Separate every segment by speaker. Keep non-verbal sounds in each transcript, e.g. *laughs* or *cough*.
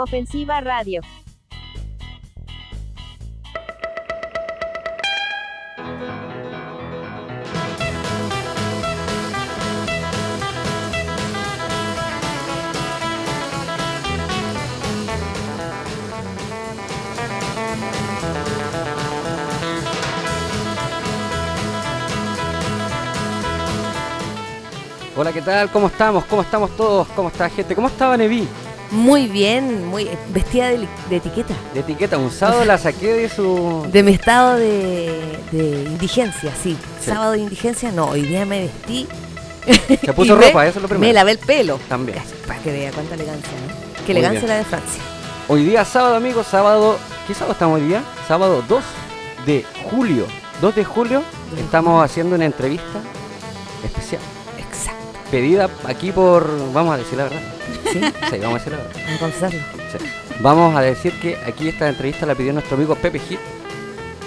Speaker 1: Ofensiva Radio.
Speaker 2: Hola, ¿qué tal? ¿Cómo estamos? ¿Cómo estamos todos? ¿Cómo está gente? ¿Cómo estaba Nevi?
Speaker 3: Muy bien, muy vestida de, de etiqueta.
Speaker 2: De etiqueta, un sábado la saqué de su...
Speaker 3: De mi estado de, de indigencia, sí.
Speaker 2: Sí.
Speaker 3: Sábado de indigencia, no, hoy día me vestí.
Speaker 2: Se puso *laughs*
Speaker 3: y me-
Speaker 2: ropa, eso es lo primero.
Speaker 3: Me lavé el pelo.
Speaker 2: También.
Speaker 3: Para que vea cuánta elegancia, ¿no? Qué elegancia la de Francia.
Speaker 2: Hoy día sábado, amigos, sábado... ¿Qué sábado estamos hoy día? Sábado 2 de julio. 2 de julio estamos haciendo una entrevista especial. Pedida aquí por... Vamos a decir la verdad.
Speaker 3: Sí,
Speaker 2: Sí, vamos a decir la verdad.
Speaker 3: vamos a confesarlo.
Speaker 2: Sí. Vamos a decir que aquí esta entrevista la pidió nuestro amigo Pepe Hit.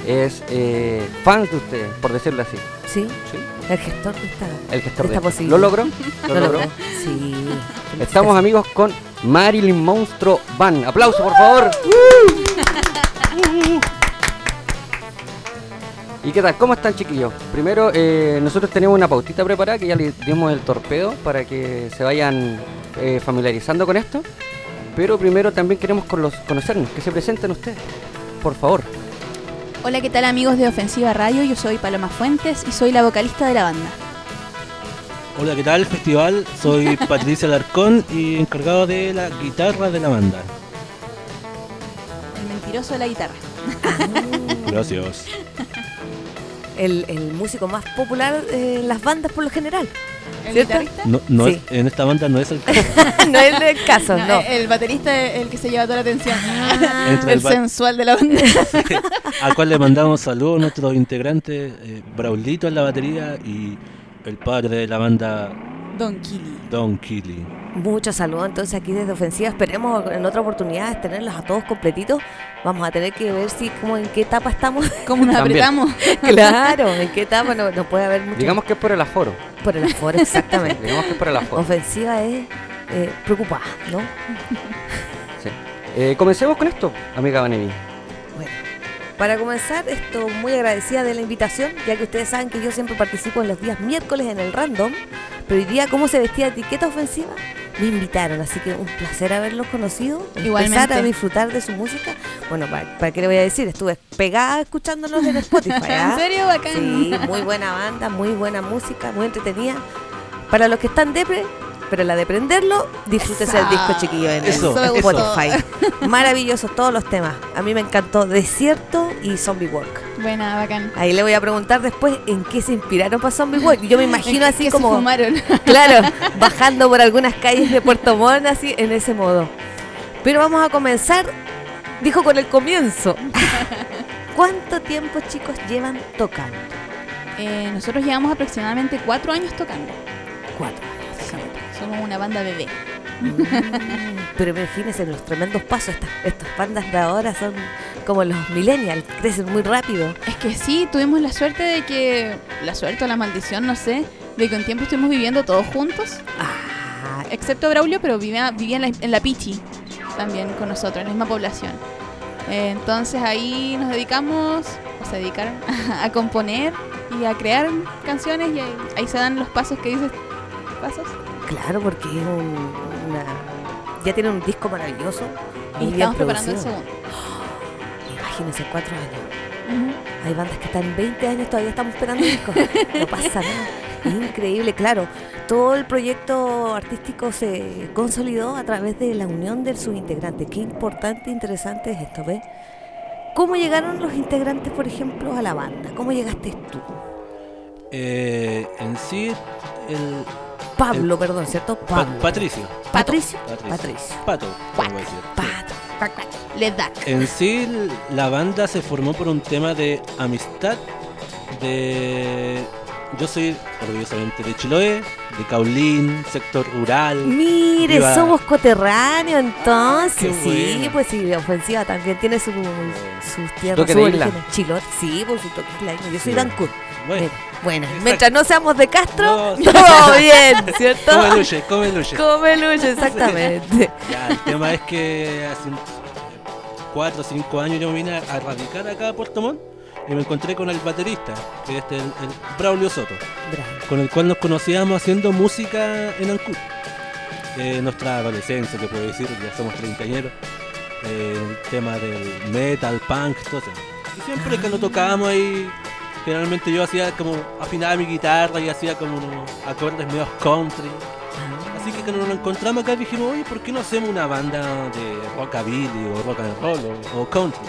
Speaker 2: Es eh, fan de ustedes, por decirlo así.
Speaker 3: Sí,
Speaker 2: ¿sí?
Speaker 3: el gestor de esta.
Speaker 2: El gestor
Speaker 3: Esta
Speaker 2: de...
Speaker 3: posibilidad.
Speaker 2: ¿Lo logró? ¿Lo *laughs*
Speaker 3: ¿Lo
Speaker 2: logró?
Speaker 3: Sí.
Speaker 2: Estamos amigos con Marilyn Monstruo Van. Aplauso por favor. *laughs* ¿Y qué tal? ¿Cómo están chiquillos? Primero, eh, nosotros tenemos una pautita preparada que ya le dimos el torpedo para que se vayan eh, familiarizando con esto. Pero primero también queremos con los- conocernos, que se presenten ustedes, por favor.
Speaker 4: Hola, ¿qué tal amigos de Ofensiva Radio? Yo soy Paloma Fuentes y soy la vocalista de la banda.
Speaker 5: Hola, ¿qué tal festival? Soy *laughs* Patricia Alarcón y encargado de la guitarra de la banda.
Speaker 4: El mentiroso de la guitarra.
Speaker 5: Gracias. *laughs*
Speaker 3: El, el músico más popular en las bandas por lo general.
Speaker 4: ¿El
Speaker 3: ¿Cierto?
Speaker 4: guitarrista?
Speaker 5: No, no
Speaker 3: Sí.
Speaker 5: es- en esta banda no es el caso. *laughs*
Speaker 3: no es el caso,
Speaker 4: No,
Speaker 3: no.
Speaker 4: El baterista es el que se lleva toda la atención.
Speaker 3: Ah, *laughs*
Speaker 4: el sensual de la banda. *laughs*
Speaker 5: al cual le mandamos saludos a nuestros integrantes, eh, Braulito en la batería y el padre de la banda,
Speaker 4: Don Kili.
Speaker 5: Don Killy.
Speaker 3: Muchos saludos entonces aquí desde Ofensiva. Esperemos en otra oportunidad tenerlos a todos completitos. Vamos a tener que ver si como en qué etapa estamos. *laughs*
Speaker 4: ¿Cómo nos apretamos? *laughs*
Speaker 3: claro, en qué etapa no, no puede haber mucho
Speaker 2: Digamos que es por el aforo.
Speaker 3: por el aforo, exactamente. *laughs*
Speaker 2: Digamos que es por el aforo.
Speaker 3: Ofensiva es eh, preocupada, ¿no?
Speaker 2: Sí. Eh, comencemos con esto, amiga Vanevi.
Speaker 3: Bueno, para comenzar, esto muy agradecida de la invitación, ya que ustedes saben que yo siempre participo en los días miércoles en el random, pero hoy día, ¿cómo se vestía etiqueta ofensiva? Me invitaron, así que un placer haberlos conocido, empezar
Speaker 4: Igualmente.
Speaker 3: a disfrutar de su música. Bueno, ¿para, para qué le voy a decir? Estuve pegada escuchándolos en Spotify. *laughs* ¿ah?
Speaker 4: ¿En serio? Bacán.
Speaker 3: Sí, muy buena banda, muy buena música, muy entretenida. Para los que están depre, pero la de prenderlo, disfrútese el disco chiquillo en
Speaker 5: Eso,
Speaker 3: el
Speaker 4: eso.
Speaker 3: Spotify. Maravillosos todos los temas. A mí me encantó Desierto y Zombie Walk.
Speaker 4: Buena, bacán.
Speaker 3: Ahí le voy a preguntar después en qué se inspiraron para Zombie Walk. Yo me *laughs* imagino así
Speaker 4: que
Speaker 3: como,
Speaker 4: se fumaron. *laughs*
Speaker 3: claro, bajando por algunas calles de Puerto Montt, así en ese modo. Pero vamos a comenzar, dijo con el comienzo. *laughs* ¿Cuánto tiempo, chicos, llevan tocando?
Speaker 4: Eh, nosotros llevamos aproximadamente cuatro años tocando.
Speaker 3: Cuatro.
Speaker 4: Somos una banda bebé.
Speaker 3: Mm, Pero imagínense los tremendos pasos. Estas, estas bandas de ahora son como los millennials, crecen muy rápido.
Speaker 4: Es que sí, tuvimos la suerte de que, la suerte o la maldición, no sé, de que un tiempo estuvimos viviendo todos juntos,
Speaker 3: Ah,
Speaker 4: excepto Braulio, pero vivía, vivía en, la, en la Pichi también con nosotros, en la misma población. Eh, entonces ahí nos dedicamos, o se dedicaron, *laughs* a componer y a crear canciones y ahí, ahí se dan los pasos que dices. ¿Pasos?
Speaker 3: Claro, porque es un, una, ya tienen un disco maravilloso.
Speaker 4: Y
Speaker 3: muy bien
Speaker 4: estamos preparando el segundo.
Speaker 3: Imagínense, cuatro años. Hay bandas que están 20 años todavía estamos esperando discos. No pasa *laughs* nada. Es increíble, claro. Todo el proyecto artístico se consolidó a través de la unión de sus integrantes. Qué importante e interesante es esto, ¿ves? ¿Cómo llegaron los integrantes, por ejemplo, a la banda? ¿Cómo llegaste tú?
Speaker 5: Eh, en sí, el
Speaker 3: Pablo, perdón, ¿cierto?
Speaker 5: Pa-
Speaker 3: Pablo.
Speaker 5: Patricio.
Speaker 3: Patricio.
Speaker 5: Patricio.
Speaker 3: Patricio.
Speaker 5: Pato.
Speaker 3: Pato.
Speaker 4: Cuac. Les da.
Speaker 5: En sí, la banda se formó por un tema de amistad. De. Yo soy orgullosamente de Chiloé, de Caulín, sector rural.
Speaker 3: Mire,
Speaker 5: Viva.
Speaker 3: somos coterráneos entonces.
Speaker 5: Qué
Speaker 3: sí,
Speaker 5: bueno.
Speaker 3: pues sí, ofensiva también tiene su, sus tierras, sus orígenes. Chilote, sí, por su toque. Yo soy
Speaker 5: Sí. Bueno,
Speaker 3: Bueno, mientras no seamos de Castro,
Speaker 5: No, *laughs*
Speaker 3: todo bien, ¿cierto?
Speaker 5: come luche, come luche.
Speaker 3: Come luche, exactamente. *laughs*
Speaker 5: Ya, el tema es que hace un- cuatro o cinco años yo vine a radicar acá a Puerto Montt y me encontré con el baterista, que es el, el Braulio Soto,
Speaker 3: Bravo.
Speaker 5: con el cual nos conocíamos haciendo música en Ancud. Eh, nuestra adolescencia, que puedo decir, ya somos treintañeros. Eh, el tema del metal, punk, todo eso. Y siempre que nos tocábamos ahí, generalmente yo hacía como, afinaba mi guitarra y hacía como acordes medio country. Así que cuando nos encontramos acá dijimos, oye, ¿por qué no hacemos una banda de rockabilly o rock and roll o, o country?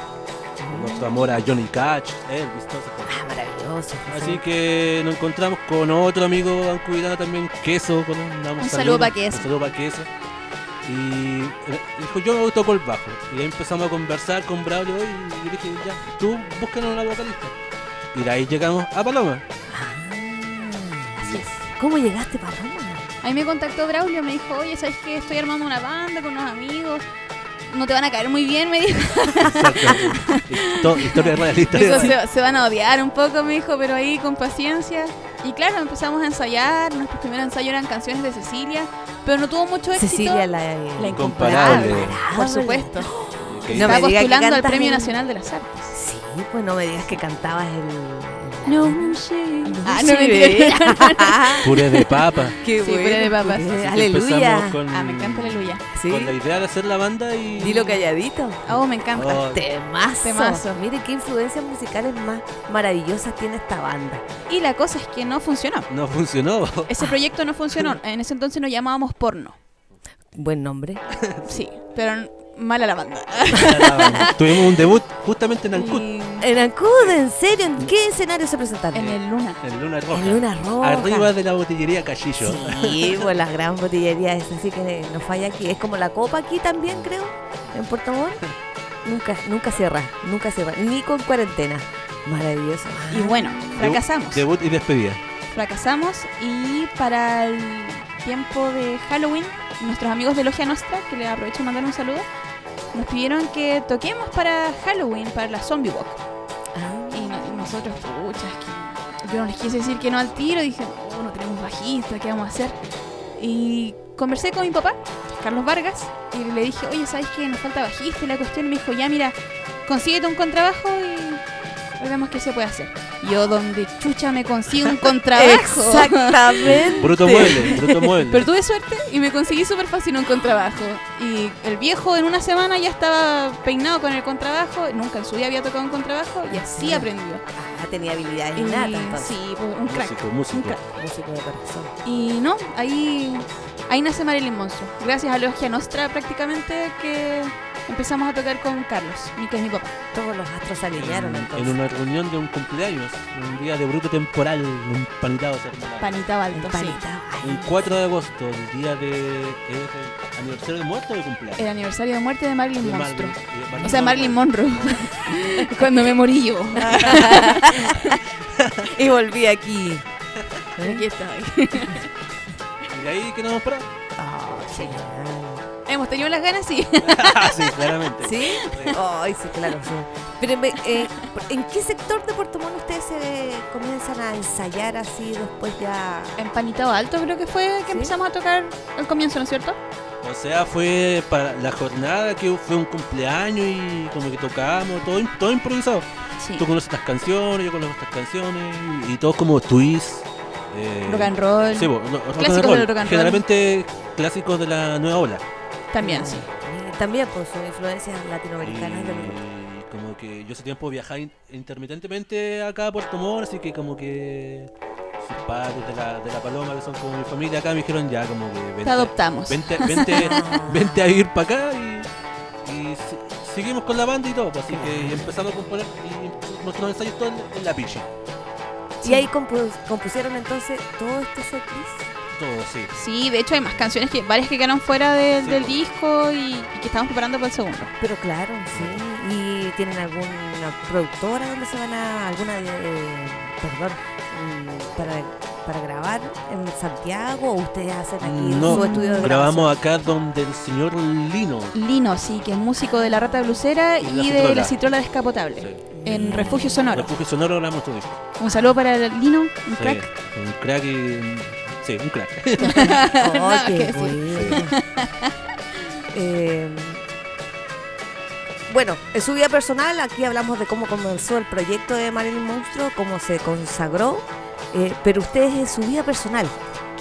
Speaker 5: Nuestro amor a Johnny Cash, Elvis, todo.
Speaker 3: Ah, maravilloso.
Speaker 5: Así que nos encontramos con otro amigo ancubitano también, Queso. Con un,
Speaker 4: Un saludo pa' Queso.
Speaker 5: Un saludo para Queso. Y eh, dijo, yo me toco el bajo. Y ahí empezamos a conversar con Braulio y yo dije, ya, tú búscanos una vocalista. Y de ahí llegamos a Paloma.
Speaker 3: Ah,
Speaker 4: Así es.
Speaker 3: ¿Cómo llegaste, Paloma?
Speaker 4: A mí me contactó Braulio, me dijo, oye, ¿sabes qué? Estoy armando una banda con unos amigos. No te van a caer muy bien, me dijo.
Speaker 5: Histo- historia real, *laughs* historia
Speaker 4: dijo,
Speaker 5: real.
Speaker 4: se, se van a odiar un poco, me dijo, pero ahí con paciencia. Y claro, empezamos a ensayar. Nuestros primeros ensayos eran canciones de Cecilia, pero no tuvo mucho éxito.
Speaker 3: Cecilia, la,
Speaker 4: La
Speaker 5: Incomparable.
Speaker 3: incomparable.
Speaker 4: Por supuesto.
Speaker 5: Que
Speaker 3: No me que
Speaker 4: postulando al Premio
Speaker 3: en-
Speaker 4: Nacional de las Artes.
Speaker 3: Sí, pues no me digas que cantabas el.
Speaker 4: No, Ah, no, mentira. *laughs*
Speaker 5: Puré de papa. *laughs*
Speaker 3: Qué
Speaker 4: Sí, puré de papas.
Speaker 3: puré. Aleluya.
Speaker 5: empezamos con-
Speaker 4: Ah, me encanta Aleluya.
Speaker 3: Sí.
Speaker 5: Con la idea de hacer la banda y.
Speaker 3: Dilo calladito.
Speaker 4: Oh, me encanta.
Speaker 5: Oh,
Speaker 3: Temazo.
Speaker 4: Temazo.
Speaker 3: Mire qué influencias musicales más maravillosas tiene esta banda.
Speaker 4: Y la cosa es que no funcionó.
Speaker 5: No funcionó.
Speaker 4: Ese *laughs* proyecto no funcionó. En ese entonces nos llamábamos porno.
Speaker 3: Buen nombre.
Speaker 4: Sí, pero mala la banda. *laughs*
Speaker 5: Tuvimos un debut justamente en Ancud,
Speaker 4: Y
Speaker 3: En Ancud, ¿en serio? ¿En qué escenario se presentaron?
Speaker 4: en el Luna.
Speaker 5: en Luna Roja.
Speaker 3: En Luna Roja.
Speaker 5: Arriba de la botillería Cachillo.
Speaker 3: Sí, pues la gran botillería es así que no falla aquí. Es como la copa aquí también, creo, en Puerto Montt. *laughs* Nunca, nunca cierra, nunca cierra, ni con cuarentena. Maravilloso.
Speaker 4: Y bueno, fracasamos.
Speaker 5: Debut y despedida.
Speaker 4: Fracasamos y para el tiempo de Halloween, nuestros amigos de Logia Nostra, que les aprovecho de mandar un saludo, nos pidieron que toquemos para Halloween, para la Zombie Walk.
Speaker 3: Ah,
Speaker 4: Y, no- y nosotros, pucha, es que yo no les quise decir que no al tiro, dije, no, no tenemos bajista, ¿qué vamos a hacer? Y conversé con mi papá, Carlos Vargas, y le dije, oye, ¿sabes qué? Nos falta bajista y la cuestión. Y me dijo, ya, mira, consíguete un contrabajo y vemos qué se puede hacer. Yo, donde chucha me consigo un contrabajo. *laughs*
Speaker 3: Exactamente.
Speaker 5: Bruto mueble, bruto mueble.
Speaker 4: Pero tuve suerte y me conseguí súper fácil un contrabajo. Y el viejo en una semana ya estaba peinado con el contrabajo. Nunca en su vida había tocado un contrabajo y así
Speaker 3: Ya.
Speaker 4: aprendió.
Speaker 3: Ah, tenía habilidades
Speaker 4: Y,
Speaker 3: innatas
Speaker 4: sí, pues, un crack.
Speaker 5: músico, músico.
Speaker 4: un crack.
Speaker 3: Músico de corazón.
Speaker 4: Y no, ahí, ahí nace Marilyn Monstruo. Gracias a Logia Nostra prácticamente que empezamos a tocar con Carlos, mi que es mi papá.
Speaker 3: Todos los astros se alinearon
Speaker 5: en,
Speaker 3: entonces.
Speaker 5: en una reunión de un cumpleaños, un día de bruto temporal, un panitado se armó la-
Speaker 4: Panita Baldo, sí.
Speaker 5: Un 4 de agosto, el día de ¿es el aniversario de muerte o de cumpleaños.
Speaker 4: El aniversario de muerte de Marilyn
Speaker 5: De de
Speaker 4: O sea, Marilyn Monroe. *laughs* Cuando me morí yo. *laughs*
Speaker 3: Y volví aquí.
Speaker 4: Aquí estoy. *laughs*
Speaker 5: Y de ahí que nos vamos para.
Speaker 3: Oh, genial.
Speaker 4: Hemos tenido las ganas, sí. *laughs*
Speaker 5: sí, claramente.
Speaker 3: ¿Sí? Ay, sí, claro. sí. Pero me- eh, ¿en qué sector de Puerto Montt ustedes se comienzan a ensayar así después ya?
Speaker 4: En Panitao Alto creo que fue que
Speaker 3: ¿Sí?
Speaker 4: empezamos a tocar al comienzo, ¿no es cierto?
Speaker 5: O sea, fue para la jornada que fue un cumpleaños y como que tocábamos, todo, todo improvisado.
Speaker 4: Sí.
Speaker 5: Tú conoces estas canciones, yo conozco estas canciones y todos como twist. eh,
Speaker 4: Rock and roll.
Speaker 5: Sí, bo, no, rock and
Speaker 4: Clásicos
Speaker 5: roll.
Speaker 4: del rock and roll.
Speaker 5: Generalmente clásicos de la nueva ola.
Speaker 4: También, sí.
Speaker 3: Y También, pues, son influencias latinoamericanas.
Speaker 5: Y como que yo ese tiempo viajaba in- intermitentemente acá a Puerto Montt, así que como que sus padres de la, de la Paloma, que son como mi familia acá, me dijeron ya como que
Speaker 4: Te
Speaker 5: vente,
Speaker 4: adoptamos.
Speaker 5: vente, vente, *laughs* vente a vivir para acá y, y si- seguimos con la banda y todo, pues, así que empezamos a componer y nuestros ensayos todos en, en la pichi.
Speaker 3: Y ahí compu- compusieron entonces todo este setlist.
Speaker 5: Todo, sí.
Speaker 4: Sí, de hecho hay más canciones que varias que quedaron fuera de-
Speaker 5: Sí,
Speaker 4: del disco y, y que estamos preparando para el segundo.
Speaker 3: Pero claro, sí. ¿Y tienen alguna productora donde se van a. alguna de. perdón, mm, para, para grabar en Santiago o ustedes hacen aquí
Speaker 5: No,
Speaker 3: su estudio de
Speaker 5: grabamos acá donde el señor Lino.
Speaker 4: Lino, sí, que es músico de La Rata Blusera
Speaker 5: Y
Speaker 4: y,
Speaker 5: La
Speaker 4: de
Speaker 5: Citrola.
Speaker 4: La Citrola Descapotable.
Speaker 5: Sí.
Speaker 4: en Refugio Sonoro.
Speaker 5: Refugio Sonoro grabamos disco.
Speaker 4: Un saludo para Lino, un
Speaker 5: Sí,
Speaker 4: crack.
Speaker 5: un crack y. Sí, un crack. *laughs*
Speaker 3: Oh, qué bueno. *laughs* Eh, bueno, en su vida personal, aquí hablamos de cómo comenzó el proyecto de Marilyn Monstruo, cómo se consagró, eh, pero ustedes en su vida personal,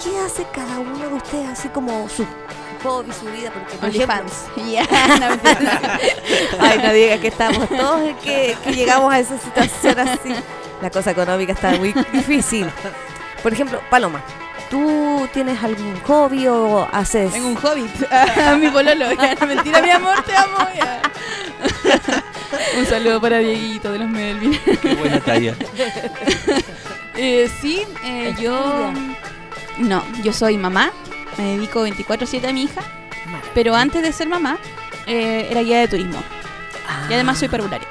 Speaker 3: ¿qué hace cada uno de ustedes así como su hobby, su vida? Porque, por ejemplo, *laughs*
Speaker 4: no, mentira.
Speaker 3: Ay, no diga que estamos todos en que, que llegamos a esa situación así. La cosa económica está muy difícil. Por ejemplo, Paloma, ¿tú tienes algún hobby o haces...
Speaker 4: Tengo un hobbit. A *laughs* mi pololo. Ya, *laughs* no, mentira, mi amor, te amo. ya. *laughs* Un saludo para Dieguito de los Melvin.
Speaker 5: Qué buena talla.
Speaker 4: Eh, sí, eh, yo. No, yo soy mamá. Me dedico 24-7 a mi hija. Pero antes de ser mamá, eh, era guía de turismo. Y además soy parvularia.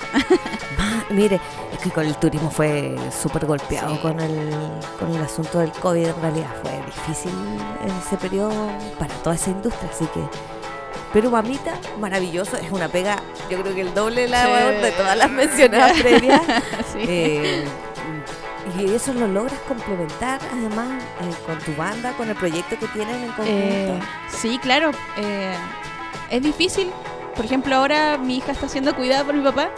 Speaker 3: Ah, mire, es que con el turismo fue súper golpeado
Speaker 4: Sí.
Speaker 3: con, el, con el asunto del COVID. En realidad fue difícil en ese periodo para toda esa industria. Así que, pero mamita, maravilloso. Es una pega, yo creo que el doble de la
Speaker 4: Sí.
Speaker 3: de todas las mencionadas *laughs* previas.
Speaker 4: Sí.
Speaker 3: Eh, y eso lo logras complementar además eh, con tu banda, con el proyecto que tienen en conjunto.
Speaker 4: Eh, sí, claro. eh, es difícil. Por ejemplo, ahora mi hija está siendo cuidada por mi papá.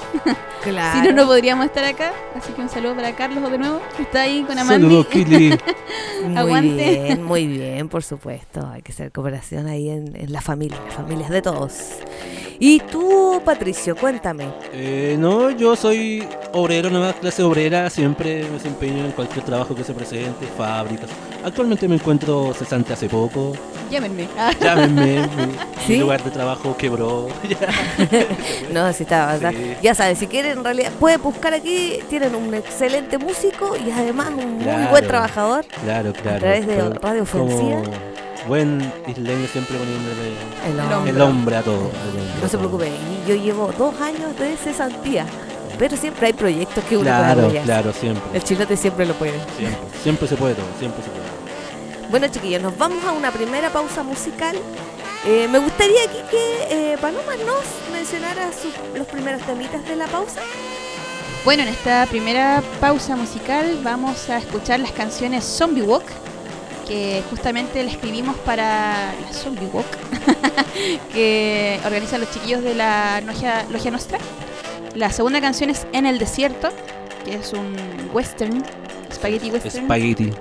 Speaker 3: claro. *laughs*
Speaker 4: Si no, no podríamos estar acá. Así que un saludo para Carlos de nuevo, que está ahí con Amanda.
Speaker 5: Saludos, *laughs* Kili.
Speaker 3: Muy bien, muy bien, por supuesto. Hay que hacer cooperación ahí en, en la familia, las familias de todos. Y tú, Patricio, cuéntame.
Speaker 5: Eh, no, yo soy obrero, nueva clase obrera, siempre me desempeño en cualquier trabajo que se presente, fábricas. Actualmente me encuentro cesante hace poco.
Speaker 4: Llámenme.
Speaker 5: Llámenme, *laughs* mi, lugar de trabajo quebró. *laughs*
Speaker 3: No, si.
Speaker 5: Sí.
Speaker 3: Ya sabes, si quieren, en realidad, pueden buscar aquí. Tienen un excelente músico y además un muy buen trabajador.
Speaker 5: Claro, claro.
Speaker 3: través de Radio Ofensiva.
Speaker 5: como Buen isleño siempre poniéndole
Speaker 3: El
Speaker 4: hombre.
Speaker 5: el hombre a todo. hombre
Speaker 3: No se preocupe, y yo llevo dos años de cesantía. Pero siempre hay proyectos que uno puede
Speaker 5: Claro,
Speaker 3: apoyar.
Speaker 5: claro, siempre.
Speaker 3: El chilote siempre lo puede.
Speaker 5: Siempre, siempre se puede todo, siempre se puede.
Speaker 3: Bueno, chiquillos, nos vamos a una primera pausa musical. Eh, me gustaría aquí que eh, Paloma nos mencionara sus- los primeros temitas de la pausa.
Speaker 4: Bueno, en esta primera pausa musical vamos a escuchar las canciones Zombie Walk, que justamente la escribimos para la Zombie Walk, que organizan los chiquillos de la Logia, Logia Nostra. La segunda canción es En el Desierto, que es un western, spaghetti western.
Speaker 5: Spaghetti.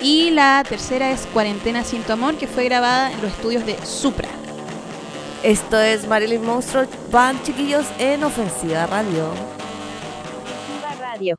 Speaker 4: y la tercera es Cuarentena sin tu amor, que fue grabada en los estudios de Supra.
Speaker 3: Esto es Marilyn Monstruo Band, chiquillos, en Ofensiva Radio.
Speaker 1: Radio.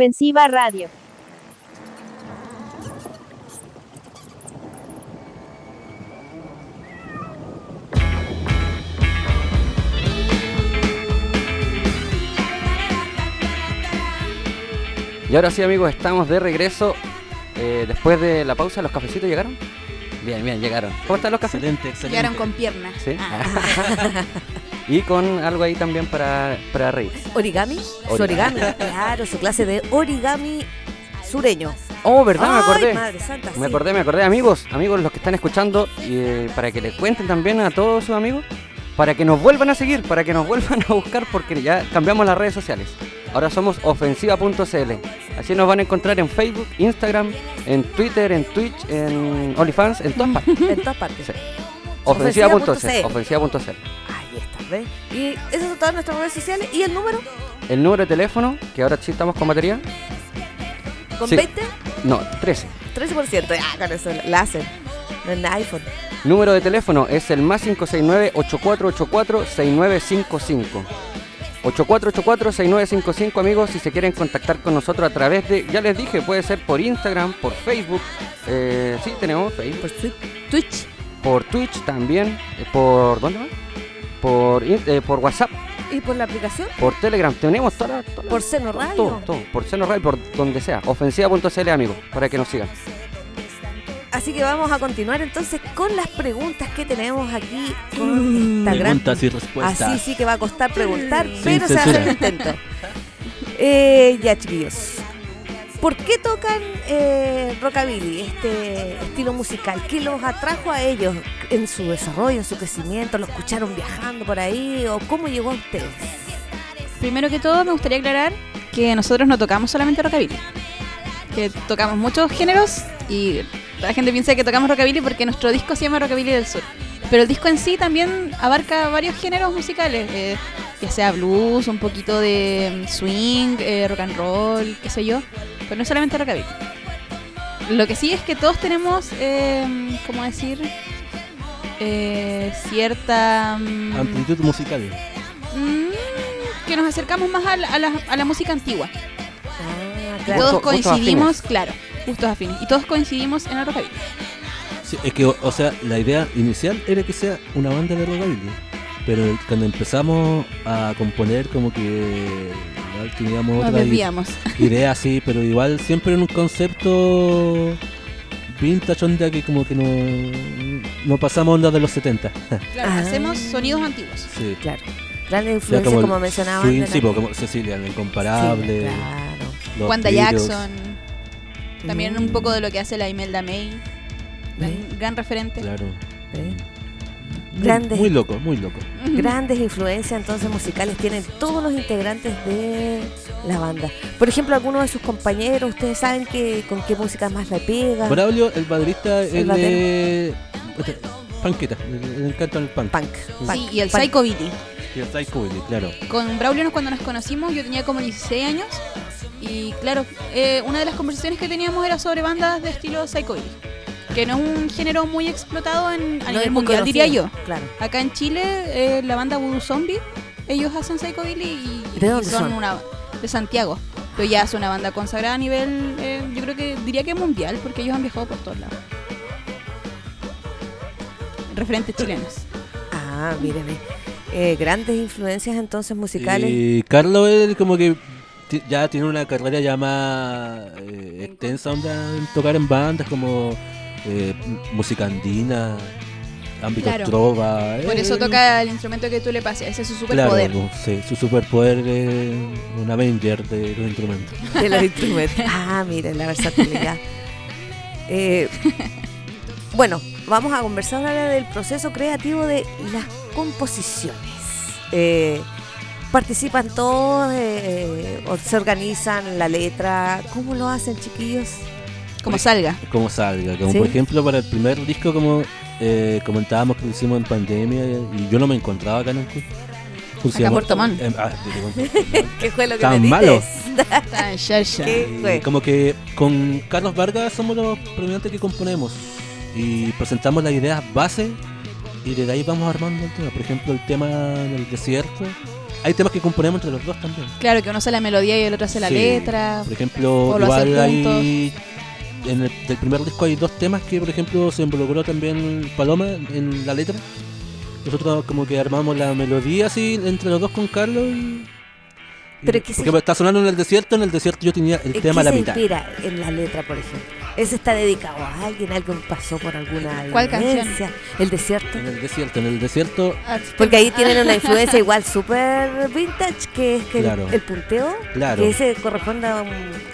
Speaker 6: Ofensiva Radio.
Speaker 2: Y ahora sí, amigos, estamos de regreso. Eh, después de la pausa, ¿los cafecitos llegaron? Bien, bien, llegaron. ¿Cómo están los cafés?
Speaker 5: Excelente, excelente.
Speaker 4: Llegaron con piernas.
Speaker 2: Sí.
Speaker 4: Ah. *laughs*
Speaker 2: y con algo ahí también para, para reír.
Speaker 3: ¿Origami? Su origami, claro, su clase de origami sureño.
Speaker 2: Oh, ¿verdad? me acordé.
Speaker 3: madre santa,
Speaker 2: Me
Speaker 3: sí.
Speaker 2: acordé, me acordé, amigos, amigos los que están escuchando, y, eh, para que le cuenten también a todos sus amigos, para que nos vuelvan a seguir, para que nos vuelvan *laughs* a buscar, porque ya cambiamos las redes sociales. Ahora somos ofensiva.cl. Así nos van a encontrar en Facebook, Instagram, en Twitter, en Twitch, en OnlyFans, en todas *laughs* partes.
Speaker 3: En todas partes.
Speaker 2: Sí. Ofensiva.cl.
Speaker 3: Ofensiva.cl. Y esas son todas nuestras redes sociales. ¿Y el número?
Speaker 2: El número de teléfono, que ahora sí estamos con batería.
Speaker 3: ¿Con
Speaker 2: Sí.
Speaker 3: 20?
Speaker 2: No, 13.
Speaker 3: 13%. Ah, con eso la hacen. No en iPhone.
Speaker 2: Número de teléfono es el más 569-8484-6955. 8484-6955 amigos, si se quieren contactar con nosotros a través de, ya les dije, puede ser por Instagram, por Facebook, eh, sí, tenemos Facebook,
Speaker 3: Por Twitch.
Speaker 4: Twitch.
Speaker 2: por Twitch también, eh, por ¿dónde más? Por eh, por WhatsApp,
Speaker 3: ¿Y por la aplicación?
Speaker 2: por Telegram, tenemos todas las-
Speaker 3: ¿Por Seno Radio?
Speaker 2: todo, todo, por Seno Radio, por donde sea, ofensiva.cl amigos, para que nos sigan.
Speaker 3: Así que vamos a continuar entonces con las preguntas que tenemos aquí con esta gran
Speaker 5: Preguntas y respuestas.
Speaker 3: Así sí que va a costar preguntar,
Speaker 5: Sin
Speaker 3: pero se va a hacer el intento. Eh, ya, chiquillos. ¿Por qué tocan eh, rockabilly, este estilo musical? ¿Qué los atrajo a ellos en su desarrollo, en su crecimiento? ¿Lo escucharon viajando por ahí? ¿O cómo llegó a ustedes?
Speaker 4: Primero que todo, me gustaría aclarar que nosotros no tocamos solamente rockabilly. Que tocamos muchos géneros y la gente piensa que tocamos rockabilly porque nuestro disco se llama Rockabilly del Sur. Pero el disco en sí también abarca varios géneros musicales, eh, ya sea blues, un poquito de mm, swing, eh, rock and roll, qué sé yo. Pero no solamente rockabilly. Lo que sí es que todos tenemos, eh, ¿cómo decir? Eh, cierta... mm,
Speaker 5: Amplitud musical.
Speaker 4: Mm, que nos acercamos más a la, a la- a la música antigua.
Speaker 3: Ah,
Speaker 4: Y
Speaker 3: claro.
Speaker 4: todos coincidimos, claro, gustos afines. Y todos coincidimos en el rockabilly.
Speaker 5: Sí, es que, o, o sea, la idea inicial era que sea una banda de rockabilly. Pero cuando empezamos a componer, como que igual teníamos
Speaker 4: Nos
Speaker 5: otra *laughs* idea así, pero igual siempre en un concepto vintage, onda que como que no, no pasamos onda de los 70. *laughs*
Speaker 4: Claro,
Speaker 3: Ah.
Speaker 4: hacemos sonidos antiguos.
Speaker 5: sí.
Speaker 3: Claro. Grandes
Speaker 5: O sea,
Speaker 3: influencias, como de la-
Speaker 5: sí, po, como Cecilia, el incomparable.
Speaker 3: Sí, claro.
Speaker 4: Wanda
Speaker 5: Beatles.
Speaker 4: Jackson. También un poco de lo que hace la Imelda May. Gran, referente.
Speaker 5: Claro.
Speaker 3: ¿Ve?
Speaker 5: Muy,
Speaker 3: Grandes.
Speaker 5: muy loco, muy loco.
Speaker 3: Grandes influencias entonces musicales tienen todos los integrantes de la banda. Por ejemplo, algunos de sus compañeros, ustedes saben que con qué música más le pega.
Speaker 5: Braulio, el baterista, el
Speaker 3: batero.
Speaker 5: de. este, Panqueta, encanta el punk.
Speaker 3: Punk. punk,
Speaker 4: Sí, y el
Speaker 3: punk.
Speaker 4: Psycho Billy.
Speaker 5: Y el Psycho Billy, claro.
Speaker 4: Con Braulio nos- cuando nos conocimos yo tenía como 16 años y claro, eh, una de las conversaciones que teníamos era sobre bandas de estilo Psychobilly, que no es un género muy explotado en, a
Speaker 3: No
Speaker 4: nivel mundial, diría yo.
Speaker 3: Claro.
Speaker 4: Acá en Chile, eh, la banda Voodoo Zombie, ellos hacen Psychobilly y,
Speaker 3: ¿De
Speaker 4: y son,
Speaker 3: son?
Speaker 4: una de Santiago. Pero ya es una banda consagrada a nivel, eh, yo creo que diría que mundial, porque ellos han viajado por todos lados. Referentes chilenos.
Speaker 3: Ah, míreme. Eh, grandes influencias entonces musicales.
Speaker 5: Y Carlos, él como que ya tiene una carrera ya más eh, extensa, onda, en tocar en bandas como eh, música andina, ámbito
Speaker 4: Claro.
Speaker 5: trova.
Speaker 4: Por
Speaker 5: eh,
Speaker 4: eso toca el instrumento que tú le pases, ese es su
Speaker 5: Claro,
Speaker 4: superpoder.
Speaker 5: no, sí, su superpoder es un Avenger de los instrumentos. *laughs*
Speaker 3: de los instrumentos. Ah, miren la versatilidad. *laughs* Eh, bueno, vamos a conversar ahora del proceso creativo de las composiciones. Eh, participan todos, eh, o se organizan la letra. ¿Cómo lo hacen, chiquillos?
Speaker 4: Como salga.
Speaker 5: Como salga, como
Speaker 3: Sí.
Speaker 5: por ejemplo para el primer disco como eh, comentábamos que lo hicimos en pandemia y yo no me encontraba acá en el club.
Speaker 4: Acá en Puerto Montt.
Speaker 5: Eh, ah. *laughs*
Speaker 3: ¿Qué fue lo que
Speaker 5: Tan
Speaker 3: me
Speaker 5: malo.
Speaker 4: Tan *laughs* ya, ya.
Speaker 3: ¿Qué
Speaker 5: Y
Speaker 3: fue?
Speaker 5: como que con Carlos Vargas somos los predominantes que componemos y presentamos las ideas base y de ahí vamos armando el tema. Por ejemplo, el tema del desierto. Hay temas que componemos entre los dos también.
Speaker 4: Claro, que uno hace la melodía y el otro hace la
Speaker 5: Sí.
Speaker 4: letra.
Speaker 5: Por ejemplo,
Speaker 4: O lo
Speaker 5: igual hay. En el del primer disco hay dos temas que, por ejemplo, se involucró también Paloma en la letra. Nosotros como que armamos la melodía así entre los dos con Carlos y... y-
Speaker 3: Pero ¿qué
Speaker 5: por ejemplo, está sonando en el desierto, en el desierto yo tenía el
Speaker 3: ¿En
Speaker 5: tema a la mitad.
Speaker 3: inspira en la letra, por ejemplo? ¿Ese está dedicado a alguien? ¿Alguien pasó por alguna
Speaker 4: ¿Cuál canción?
Speaker 3: vivencia? ¿El desierto?
Speaker 5: En el desierto, en el desierto,
Speaker 3: Porque ahí tienen una influencia *laughs* igual súper vintage, que es que el-
Speaker 5: Claro.
Speaker 3: el, punteo,
Speaker 5: claro.
Speaker 3: que ese corresponde a un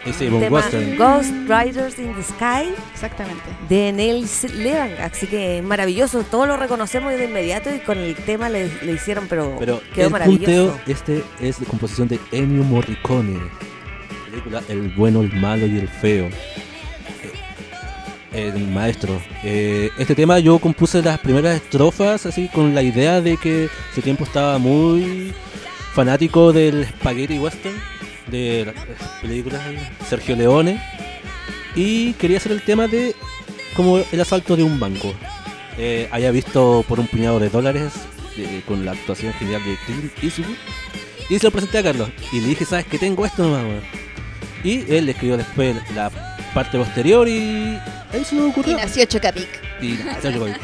Speaker 5: Ese, un
Speaker 3: tema
Speaker 5: western.
Speaker 3: Ghost Riders in the Sky
Speaker 4: Exactamente.
Speaker 3: de Neil Levan. Así que maravilloso, todos lo reconocemos de inmediato y con el tema le, le hicieron, pero,
Speaker 5: Pero
Speaker 3: quedó
Speaker 5: el
Speaker 3: maravilloso.
Speaker 5: punteo, este es de composición de Ennio Morricone. Película El bueno, el malo y el feo. Eh, maestro. Este tema yo compuse las primeras estrofas así con la idea de que ese tiempo estaba muy fanático del spaghetti western de las películas de Sergio Leone y quería hacer el tema de como el asalto de un banco. Eh, haya visto por un puñado de dólares con la actuación genial de Clint Eastwood y se lo presenté a Carlos y le dije, ¿sabes que tengo esto nomás? weón?". Y él escribió después la parte posterior y ahí se me
Speaker 4: Y
Speaker 5: ocurrió.
Speaker 4: nació Chocapic.
Speaker 5: Y lo ocurrió.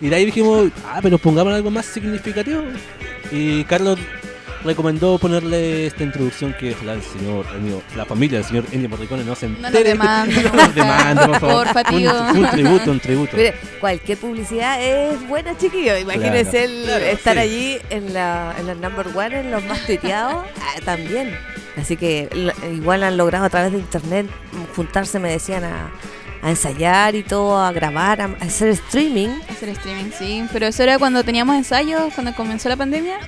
Speaker 5: Y de ahí dijimos, ah, pero pongamos algo más significativo. Y Carlos recomendó ponerle esta introducción que ojalá el señor Ennio- la familia del señor Ennio Morricone no se
Speaker 4: No
Speaker 5: entere.
Speaker 4: nos demanden, *laughs*
Speaker 5: no nos demande, por favor.
Speaker 4: Porfa,
Speaker 5: Un-
Speaker 4: tío.
Speaker 5: Un, tributo, un tributo.
Speaker 3: Mire, cualquier publicidad es buena, chiquillo. Imagínense
Speaker 5: Claro,
Speaker 3: el
Speaker 5: claro,
Speaker 3: estar
Speaker 5: sí.
Speaker 3: allí en la, en la number one, en los más tuiteados, ah, también. Así que lo- igual han logrado a través de internet juntarse, me decían, a, a ensayar y todo, a grabar, a, a hacer streaming.
Speaker 4: Hacer streaming, sí. Pero eso era cuando teníamos ensayos, cuando comenzó la pandemia.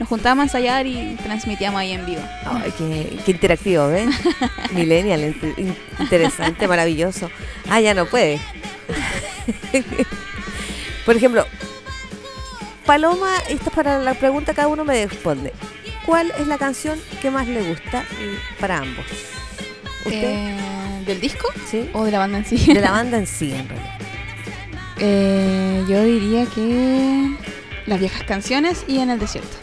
Speaker 4: Nos juntábamos a ensayar y transmitíamos ahí en vivo.
Speaker 3: Ay, qué, qué interactivo, ¿ven? *laughs* Millennial, in- in- interesante, maravilloso. Ah, ya no puede. *laughs* Por ejemplo, Paloma, esta es para la pregunta, cada uno me responde. ¿Cuál es la canción que más le gusta y para ambos? ¿Usted?
Speaker 4: Eh, ¿Del disco
Speaker 3: ¿Sí?
Speaker 4: o de la banda en sí?
Speaker 3: De la banda en sí, en realidad.
Speaker 4: Eh, yo diría que las viejas canciones y en el desierto.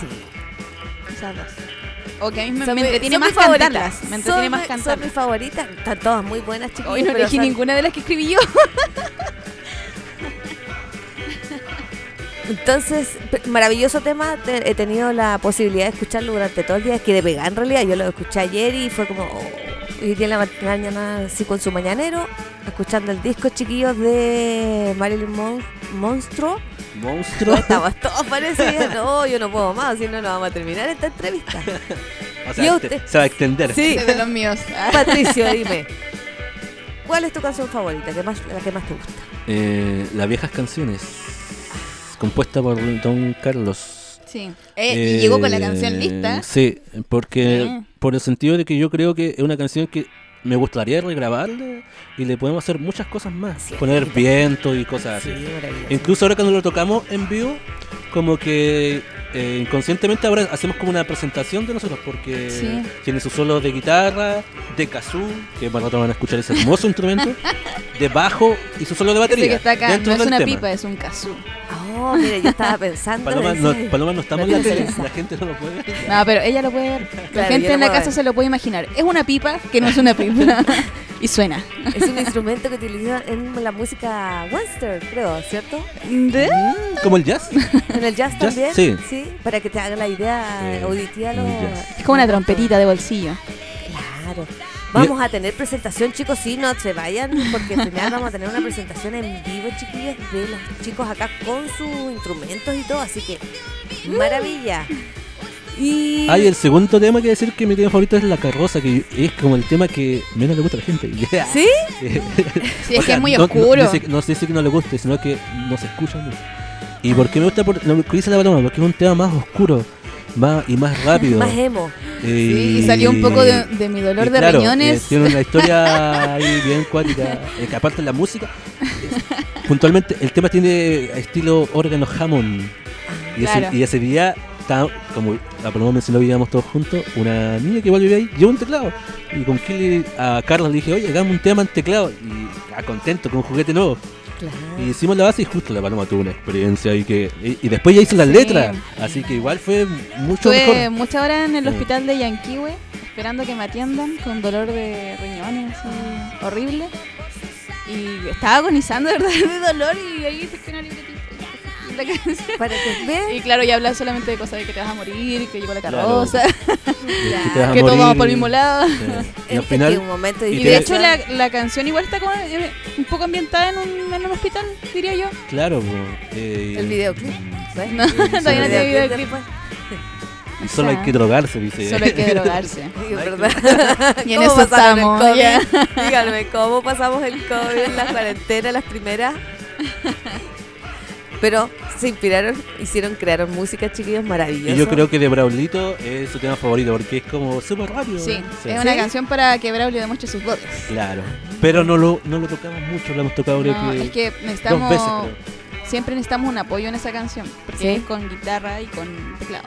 Speaker 3: Sí.
Speaker 4: Esas dos. O que a mí me, me entretiene más cantarlas. Me entretiene más
Speaker 3: mi- Son
Speaker 4: cantarlas.
Speaker 3: mis favoritas. Están todas muy buenas, chicos.
Speaker 4: Hoy no elegí ninguna de las que escribí yo. *laughs*
Speaker 3: Entonces, maravilloso tema. te- he tenido la posibilidad de escucharlo durante todo el día. Es que de pegar en realidad. Yo lo escuché ayer y fue como. oh, hoy día en la ma- mañana, así con su mañanero, escuchando el disco, chiquillos, de Marilyn Mon- Monstruo.
Speaker 5: Monstruo. *laughs*
Speaker 3: Estamos todos parecidos. No, yo no puedo más, si no, no vamos a terminar esta entrevista. *laughs*
Speaker 5: O
Speaker 3: ¿Y
Speaker 5: sea,
Speaker 3: usted?
Speaker 5: te- se va a extender.
Speaker 3: Sí,
Speaker 4: de los míos. *laughs*
Speaker 3: Patricio, dime. ¿Cuál es tu canción favorita? ¿Qué más, la que más te gusta?
Speaker 5: Eh, las viejas canciones. Compuesta por Don Carlos.
Speaker 4: Sí. Eh, y llegó con la canción
Speaker 5: Eh,
Speaker 4: lista.
Speaker 5: Sí, porque por el sentido de que yo creo que es una canción que me gustaría regrabarle y le podemos hacer muchas cosas más.
Speaker 3: Sí,
Speaker 5: Poner viento y cosas
Speaker 3: Sí,
Speaker 5: así. Incluso ahora cuando lo tocamos en vivo, como que eh, inconscientemente ahora hacemos como una presentación de nosotros, porque
Speaker 4: Sí.
Speaker 5: tiene su solo de guitarra, de kazoo, que más rato van a escuchar ese hermoso instrumento, *laughs* de bajo y su solo de batería.
Speaker 4: que está acá no es una
Speaker 5: tema.
Speaker 4: pipa, es un kazoo.
Speaker 3: Oh, mire, yo estaba pensando.
Speaker 5: Paloma,
Speaker 3: en
Speaker 5: no, Paloma no estamos en
Speaker 3: la
Speaker 5: la tele,
Speaker 3: diferencia.
Speaker 5: la gente no lo puede ver.
Speaker 4: No, pero ella lo puede ver. La
Speaker 3: Claro,
Speaker 4: gente en la casa
Speaker 3: ver.
Speaker 4: se lo puede imaginar. Es una pipa que no es una pipa. *laughs* y suena.
Speaker 3: Es un instrumento que utilizan en la música western, creo, ¿cierto?
Speaker 4: ¿De?
Speaker 5: Como el jazz.
Speaker 3: En el jazz,
Speaker 5: Jazz,
Speaker 3: también.
Speaker 5: sí.
Speaker 3: para que te haga la idea
Speaker 5: Sí,
Speaker 3: auditiva. Lo...
Speaker 4: Es como una trompetita de bolsillo.
Speaker 3: Claro. Vamos a tener presentación, chicos, sí, no se vayan, porque al final vamos a tener una presentación en vivo, chiquillos, de los chicos acá con sus instrumentos y todo, así que maravilla. Y
Speaker 5: Hay el segundo tema que decir que mi tema favorito es La Carroza, que es como el tema que menos le gusta a la gente. *laughs*
Speaker 3: ¿Sí?
Speaker 4: Sí,
Speaker 5: O
Speaker 4: es que es muy
Speaker 5: no- no-
Speaker 4: oscuro.
Speaker 5: No, sé, no sé si que no le guste, sino que no se escucha mucho. ¿Y por qué me gusta? Por, lo que dice la paloma, porque es un tema más oscuro más, y más rápido.
Speaker 3: Más emo.
Speaker 4: Sí, y salió un poco de, de mi dolor
Speaker 5: y
Speaker 4: de
Speaker 5: claro,
Speaker 4: riñones.
Speaker 5: eh, tiene una historia *laughs* ahí bien cuática. eh, que aparte de la música, eh, puntualmente el tema tiene estilo órgano Hammond. Y,
Speaker 4: Claro.
Speaker 5: ese, y ese día, está, como la paloma mencionó, vivíamos todos juntos, una niña que igual vivía ahí, llevó un teclado. Y con Kelly a Carlos le dije, oye, hagamos un tema en teclado. Y ah, contento, con un juguete nuevo.
Speaker 3: Claro.
Speaker 5: Y hicimos la base y justo la paloma tuvo una experiencia ahí que. Y, y después ya hizo las
Speaker 4: Sí.
Speaker 5: letras. Así que igual fue mucho
Speaker 4: Estuve
Speaker 5: mejor.
Speaker 4: muchas horas en el hospital de Yanquihue esperando que me atiendan con dolor de riñones así, horrible. Y estaba agonizando de verdad *laughs* de dolor y ahí se una libretita. Y la canción.
Speaker 3: Para que vean.
Speaker 4: Y claro, y habla solamente de cosas de que te vas a morir, que llegó la
Speaker 5: Claro.
Speaker 4: carroza,
Speaker 5: que *laughs*
Speaker 4: que todos vamos por el mismo lado.
Speaker 5: Sí. Y al
Speaker 3: Es
Speaker 5: final.
Speaker 3: que un momento
Speaker 5: y
Speaker 4: de hecho la, la canción igual está como eh, un poco ambientada en un, en un hospital, diría yo.
Speaker 5: Claro, eh,
Speaker 3: El videoclip, ¿ves?
Speaker 4: No, *laughs* todavía no
Speaker 5: solo-
Speaker 4: tiene videoclip.
Speaker 3: después.
Speaker 5: y solo hay que drogarse, dice.
Speaker 4: Solo hay que drogarse. *laughs*
Speaker 3: Sí, ¿verdad?
Speaker 4: Y en
Speaker 3: ¿Cómo
Speaker 4: eso
Speaker 3: el
Speaker 4: estamos,
Speaker 3: COVID?
Speaker 4: ya.
Speaker 3: Díganme, ¿cómo pasamos el COVID, la cuarentena, las primeras? Pero se inspiraron, hicieron, crearon música, chiquillos, maravillosa.
Speaker 5: Y yo creo que de Braulito es su tema favorito porque es como súper rápido.
Speaker 4: Sí,
Speaker 5: Sí.
Speaker 4: es una
Speaker 3: ¿Sí?
Speaker 4: canción para que Braulio demuestre sus dotes.
Speaker 5: Claro. Pero no lo, no lo tocamos mucho, lo hemos tocado creo
Speaker 4: No,
Speaker 5: que
Speaker 4: es que
Speaker 5: dos
Speaker 4: necesitamos,
Speaker 5: veces. Creo.
Speaker 4: siempre necesitamos un apoyo en esa canción, porque
Speaker 3: Sí.
Speaker 4: es con guitarra y con teclado.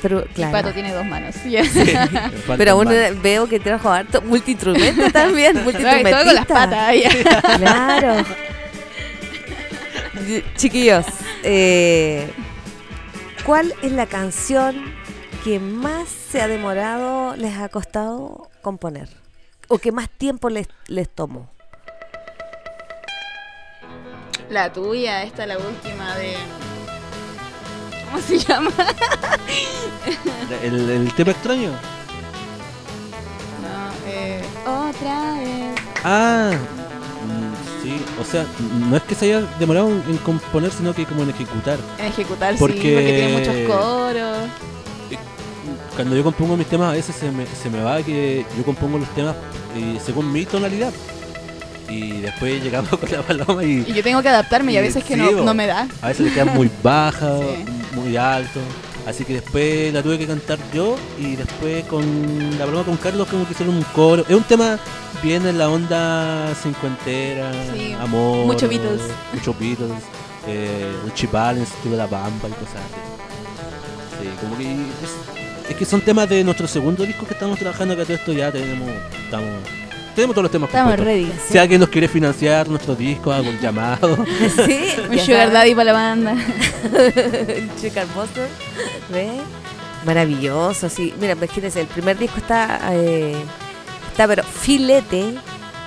Speaker 3: Pero, claro.
Speaker 4: Pato tiene dos manos. *laughs* *laughs*
Speaker 3: Pero aún
Speaker 5: manos.
Speaker 3: veo que trajo harto multiinstrumento también, *laughs*
Speaker 4: Todo
Speaker 3: multiinstrumentista.
Speaker 4: con las patas.
Speaker 3: Claro. Chiquillos, eh, ¿cuál es la canción que más se ha demorado, les ha costado componer? ¿O que más tiempo les, les tomó?
Speaker 4: La tuya, esta la última de. ¿Cómo se llama? *laughs*
Speaker 5: El, el tema extraño.
Speaker 4: No, eh, otra vez.
Speaker 5: Ah, sí, o sea, no es que se haya demorado en componer, sino que como en ejecutar.
Speaker 4: En ejecutar, sí,
Speaker 5: Porque-
Speaker 4: tiene muchos coros.
Speaker 5: Cuando yo compongo mis temas, a veces se me, se me va que yo compongo los temas eh, según mi tonalidad. Y después *laughs* llegamos con la paloma y
Speaker 4: Y yo tengo que adaptarme y a veces que no, no me da.
Speaker 5: a veces le quedan muy *laughs* bajas,
Speaker 4: Sí.
Speaker 5: muy alto. Así que después la tuve que cantar yo y después con la paloma con Carlos como que hicieron un coro. Es un tema bien en la onda cincuentera,
Speaker 4: Sí,
Speaker 5: amor.
Speaker 4: mucho Beatles.
Speaker 5: Mucho Beatles. Eh, Richie Valens, de la Bamba y cosas así. Sí, como que es, es que son temas de nuestro segundo disco que estamos trabajando que todo esto ya tenemos, estamos, tenemos todos los temas
Speaker 4: Estamos ready.
Speaker 5: Si alguien nos quiere financiar nuestro disco, un llamado. *laughs*
Speaker 3: sí,
Speaker 4: Un sugar daddy para la banda. *laughs*
Speaker 3: Sugar Buster, ¿ve? Maravilloso, sí. Mira, imagínense, el primer disco está, eh, está pero filete,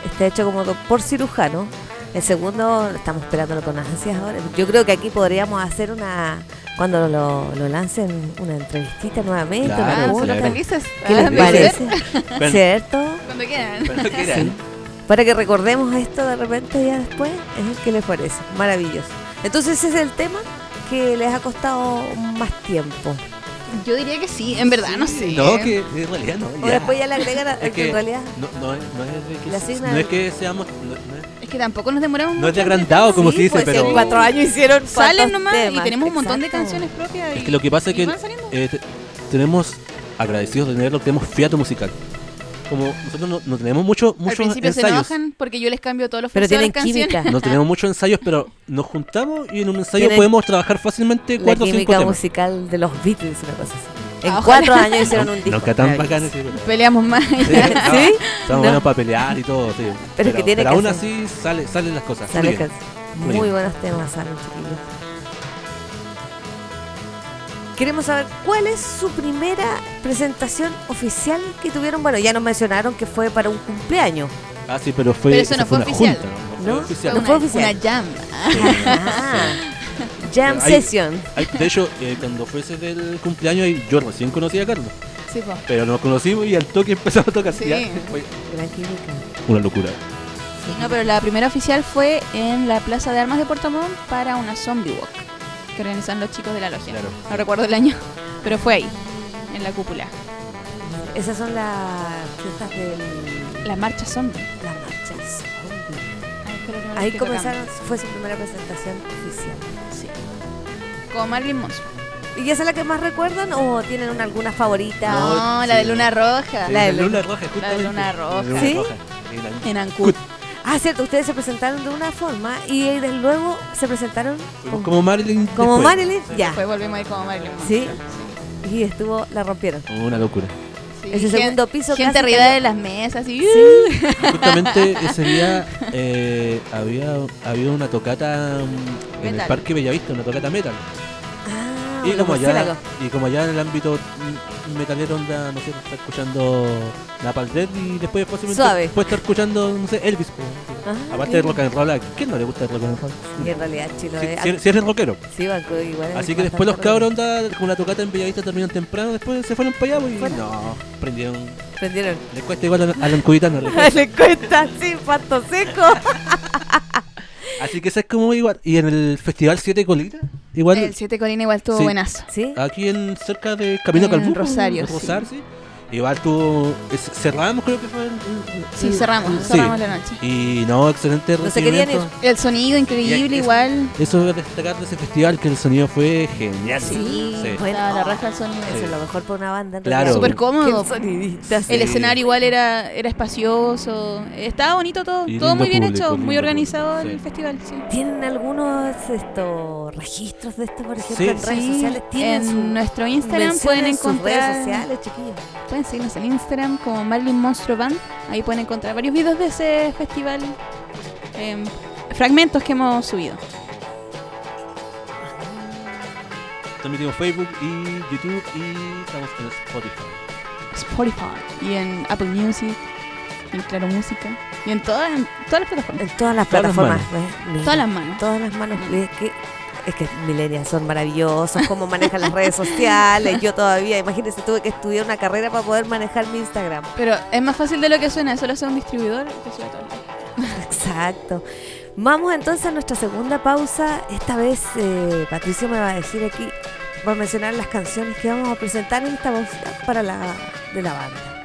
Speaker 3: está hecho como por cirujano. El segundo, estamos esperándolo con ansias ahora. Yo creo que aquí podríamos hacer una, cuando lo, lo lancen, una entrevistita nuevamente.
Speaker 5: Claro,
Speaker 3: una
Speaker 4: Ah,
Speaker 5: claro.
Speaker 3: ¿Qué
Speaker 4: Ah,
Speaker 3: les
Speaker 4: de
Speaker 3: parece? ¿Cierto?
Speaker 4: Cuando quieran.
Speaker 5: Cuando quieran.
Speaker 3: Sí. Para que recordemos esto de repente ya después, ¿eh? ¿qué les parece? Maravilloso. Entonces ese es el tema que les ha costado más tiempo.
Speaker 4: Yo diría que sí, en verdad, no sé.
Speaker 5: No, que en realidad no.
Speaker 3: O después ya le agregan a-
Speaker 5: Es
Speaker 3: que en realidad
Speaker 5: no, no, es, no, es que, no es que seamos. No, no es,
Speaker 4: Es que tampoco nos demoramos
Speaker 5: no
Speaker 4: mucho.
Speaker 5: es de agrandado, como
Speaker 3: Sí,
Speaker 5: se dice,
Speaker 3: pues,
Speaker 5: pero.
Speaker 3: en cuatro años hicieron
Speaker 4: Salen nomás y tenemos un montón de canciones propias.
Speaker 5: Es
Speaker 4: y-
Speaker 5: que lo que pasa es que eh, te- tenemos agradecidos de tener lo que tenemos fiato musical. Como nosotros no, no tenemos mucho,
Speaker 4: Al
Speaker 5: muchos
Speaker 4: principio se
Speaker 5: ensayos.
Speaker 4: enojan porque yo les cambio todos los
Speaker 3: Pero tienen química.
Speaker 5: No tenemos muchos ensayos, pero nos juntamos y en un ensayo
Speaker 3: Tienen
Speaker 5: podemos trabajar fácilmente
Speaker 3: La
Speaker 5: cuatro o cinco
Speaker 3: química
Speaker 5: temas.
Speaker 3: musical de los Beatles, una cosa así. En
Speaker 4: Ah,
Speaker 3: cuatro
Speaker 4: ojalá.
Speaker 3: años *laughs* hicieron un disco.
Speaker 5: Nunca tan
Speaker 3: Maravilloso.
Speaker 5: bacanes. pero-
Speaker 4: Peleamos más.
Speaker 5: Sí,
Speaker 3: ¿Sí?
Speaker 5: Estamos
Speaker 3: No.
Speaker 5: buenos para pelear y todo, sí.
Speaker 3: Pero es que tiene que
Speaker 5: aún
Speaker 3: ser.
Speaker 5: así sale, salen las cosas.
Speaker 3: Sale
Speaker 5: Muy Muy
Speaker 3: Muy
Speaker 5: bien.
Speaker 3: buenos temas salen, chiquillos. Queremos saber cuál es su primera presentación oficial que tuvieron. Bueno, ya nos mencionaron que fue para un cumpleaños.
Speaker 5: Ah, sí, pero fue,
Speaker 4: Pero eso no
Speaker 5: fue
Speaker 4: oficial.
Speaker 5: junta, ¿no?
Speaker 3: ¿No?
Speaker 5: fue oficial.
Speaker 3: No
Speaker 4: una,
Speaker 3: fue oficial.
Speaker 4: Una jam.
Speaker 3: Ah, *laughs* Jam session.
Speaker 5: De hecho, eh, cuando fue ese del cumpleaños, yo recién conocí a Carlos.
Speaker 4: Sí, po.
Speaker 5: Pero nos conocimos y al toque empezamos a tocar.
Speaker 4: Sí.
Speaker 5: Fue una locura.
Speaker 4: Sí, no, pero la primera oficial fue en la Plaza de Armas de Puerto Montt para una zombie walk que organizan los chicos de la logia.
Speaker 5: Claro.
Speaker 4: No recuerdo el año, pero fue ahí, en la cúpula.
Speaker 3: Esas son las fiestas del.
Speaker 4: La marcha zombie.
Speaker 3: Las marchas. zombie.
Speaker 4: Ahí, fue la primera
Speaker 3: Ahí comenzaron, fue su primera presentación oficial.
Speaker 4: Sí. Con Marilyn Monroe.
Speaker 3: ¿Y esa es la que más recuerdan o tienen una, alguna favorita?
Speaker 4: No,
Speaker 5: sí.
Speaker 4: la de Luna Roja.
Speaker 3: La de
Speaker 5: Luna Roja,
Speaker 4: la de. Luna Roja.
Speaker 5: En
Speaker 4: Ancud.
Speaker 3: Ah, cierto, ustedes se presentaron de una forma y desde luego se presentaron con-
Speaker 5: como Marilyn.
Speaker 3: como
Speaker 5: después.
Speaker 3: Marilyn, ya.
Speaker 4: Después volvimos ahí como Marilyn Monroe.
Speaker 3: ¿Sí? Y estuvo, la rompieron.
Speaker 5: Una locura.
Speaker 4: Sí,
Speaker 3: Ese segundo piso
Speaker 4: Gente
Speaker 3: casi
Speaker 4: arriba
Speaker 3: cayó.
Speaker 4: de las mesas y
Speaker 5: Justamente *laughs* ese día eh, había, había una tocata mm, en el. Parque Bellavista, una tocata metal.
Speaker 3: Ah,
Speaker 5: Y como, allá,
Speaker 3: murciélagos.
Speaker 5: y como allá en el ámbito metalero onda, no sé, está escuchando Napalm Death y después posiblemente
Speaker 3: Suave.
Speaker 5: puede estar escuchando, no sé, Elvis.
Speaker 3: Ah,
Speaker 5: Aparte de rock and roll, ¿a quién no le gusta el rock and roll?
Speaker 3: Y en realidad chino
Speaker 5: Si,
Speaker 3: es-
Speaker 5: si- si eres rockero.
Speaker 3: sí, banco, igual
Speaker 5: Así que después los cabros onda, con la tocata en Bellavista terminan temprano, después se fueron para allá pues, y
Speaker 3: Fuera.
Speaker 5: no, prendieron.
Speaker 3: Prendieron.
Speaker 5: Les cuesta igual a, los cuesta.
Speaker 3: Le cuesta, sí, pato seco. *laughs*
Speaker 5: Así que esa es como igual. Y en el Festival Siete Colinas, igual.
Speaker 4: El Siete Colina igual estuvo
Speaker 5: Sí.
Speaker 4: buenazo.
Speaker 3: ¿Sí?
Speaker 5: Aquí en cerca de Camino
Speaker 4: En Rosario, sí.
Speaker 5: Sí. Igual tú cerramos creo que fue el- el-
Speaker 4: Sí,
Speaker 5: el-
Speaker 4: cerramos,
Speaker 5: sí.
Speaker 4: cerramos la noche.
Speaker 5: Y no, excelente
Speaker 3: No se querían
Speaker 5: recibimiento.
Speaker 4: El sonido increíble
Speaker 5: Y-
Speaker 4: igual.
Speaker 5: Eso es destacar de ese festival que el sonido fue genial.
Speaker 4: Sí,
Speaker 5: Sí.
Speaker 3: Bueno,
Speaker 4: la, la raja el sonido.
Speaker 3: Eso es lo mejor para una banda.
Speaker 5: Claro.
Speaker 4: Súper cómodo.
Speaker 3: El sí.
Speaker 4: Escenario igual era, era espacioso. Estaba bonito todo.
Speaker 5: Y
Speaker 4: todo muy bien
Speaker 5: público,
Speaker 4: hecho, muy organizado
Speaker 5: público,
Speaker 4: el
Speaker 5: sí.
Speaker 4: festival. Sí.
Speaker 3: ¿Tienen algunos estos registros de esto, por ejemplo,
Speaker 5: Sí.
Speaker 3: en redes
Speaker 4: Sí,
Speaker 3: sociales? ¿Tienen
Speaker 4: en
Speaker 3: su-
Speaker 4: nuestro Instagram pueden
Speaker 3: sus redes
Speaker 4: encontrar.
Speaker 3: sociales, chiquillos?
Speaker 4: Pueden seguirnos en Instagram como Marilyn Monstruo Band. Ahí pueden encontrar varios videos de ese festival. em, fragmentos que hemos subido.
Speaker 5: Transmitimos Facebook y YouTube y estamos en Spotify.
Speaker 4: Spotify y en Apple Music. en Claro Música y en, todas en todas las plataformas.
Speaker 3: En todas las
Speaker 5: Todas las
Speaker 3: plataformas. ¿ves? Mira,
Speaker 4: Todas las manos.
Speaker 3: Todas las manos. Es que, que millennials son maravillosos, cómo manejan las redes sociales. Yo todavía, imagínense, tuve que estudiar una carrera para poder manejar mi Instagram.
Speaker 4: Pero es más fácil de lo que suena, solo hacer un distribuidor te sube todo.
Speaker 3: Exacto. Vamos entonces a nuestra segunda pausa. Esta vez eh, Patricio me va a decir aquí, va a mencionar las canciones que vamos a presentar en esta pausa para la de la banda.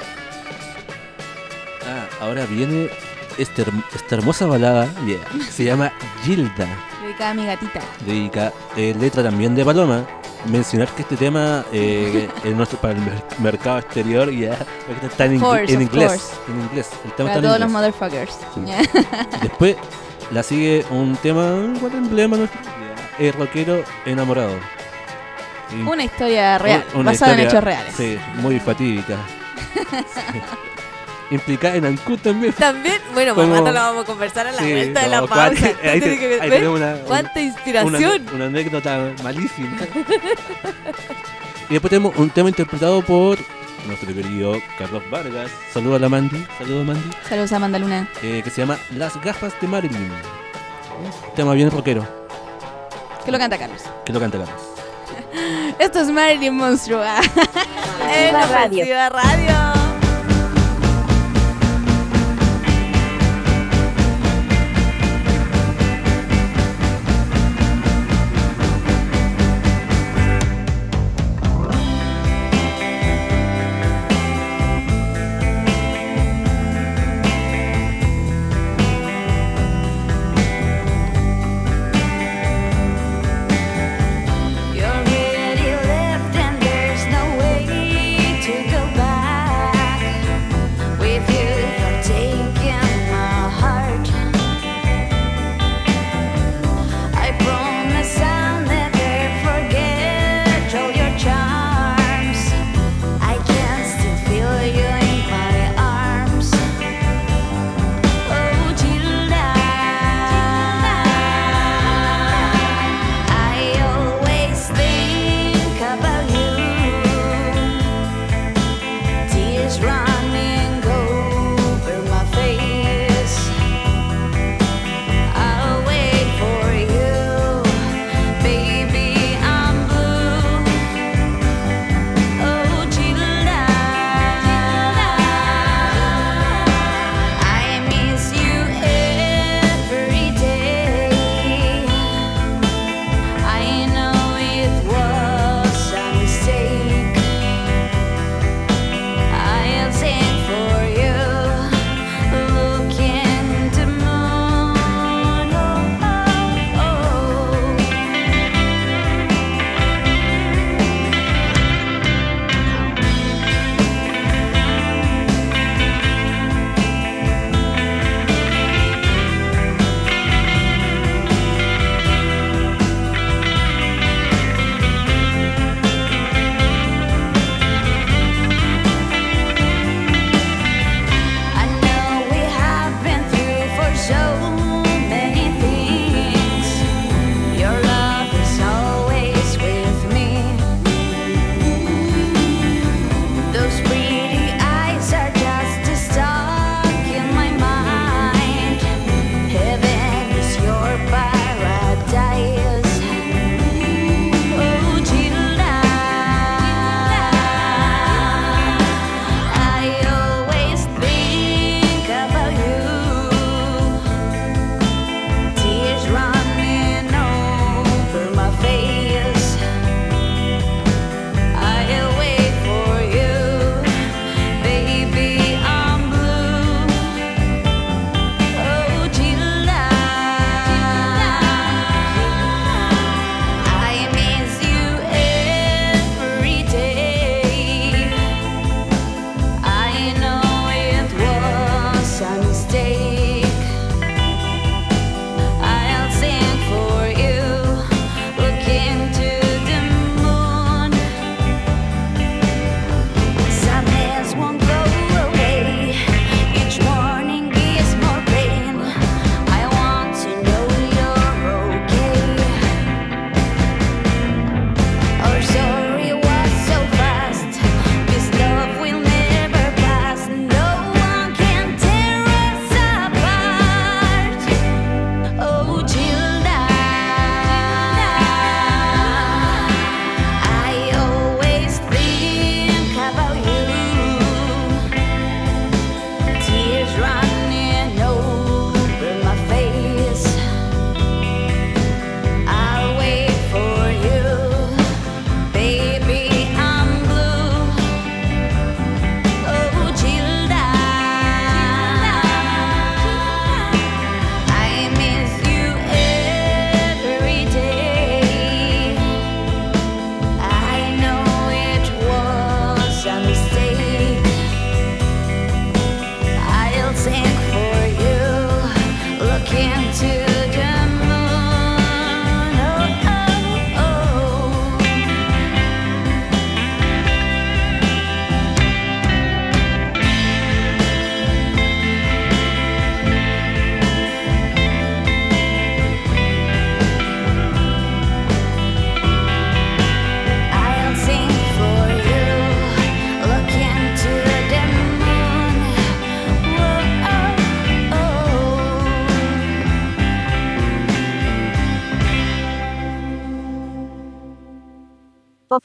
Speaker 5: Ah, ahora viene este esta hermosa balada, yeah, que se llama Gilda.
Speaker 4: Dedicada a mi gatita.
Speaker 5: dedica eh, letra también de Paloma. Mencionar que este tema eh, *laughs* en nuestro, para el mer- mercado exterior ya está en,
Speaker 4: course,
Speaker 5: en inglés.
Speaker 4: course.
Speaker 5: En inglés. El tema
Speaker 4: Para
Speaker 5: está
Speaker 4: todos
Speaker 5: en
Speaker 4: los motherfuckers.
Speaker 5: Sí.
Speaker 4: Ya. *laughs*
Speaker 5: Después la sigue un tema, igual emblema nuestro, el rockero enamorado. Y-
Speaker 4: Una historia real,
Speaker 5: una
Speaker 4: basada en
Speaker 5: historia,
Speaker 4: hechos reales.
Speaker 5: Sí, muy fatídica. *laughs* Sí. Implicada en Ancud también.
Speaker 3: También, bueno,
Speaker 5: Como-
Speaker 3: más rato lo vamos a conversar a la
Speaker 5: Sí,
Speaker 3: vuelta de
Speaker 5: no,
Speaker 3: la pausa. *laughs*
Speaker 5: ahí, te-
Speaker 3: Tiene que-
Speaker 5: ahí
Speaker 3: ¿ves?
Speaker 5: tenemos una,
Speaker 3: ¡Cuánta inspiración!
Speaker 5: una anécdota malísima. y después tenemos un tema interpretado por nuestro querido Carlos Vargas. Saludos a la Mandy. Saludos Mandy.
Speaker 4: Saludos a Mandaluna.
Speaker 5: eh, que se llama Las gafas de Marilyn. Un tema bien rockero.
Speaker 4: Que lo canta Carlos.
Speaker 5: Que lo canta Carlos. *laughs*
Speaker 4: Esto es Marilyn Monstruo. ah. *laughs*
Speaker 3: En Ofensiva Radio.
Speaker 1: You're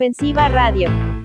Speaker 1: Ofensiva Radio.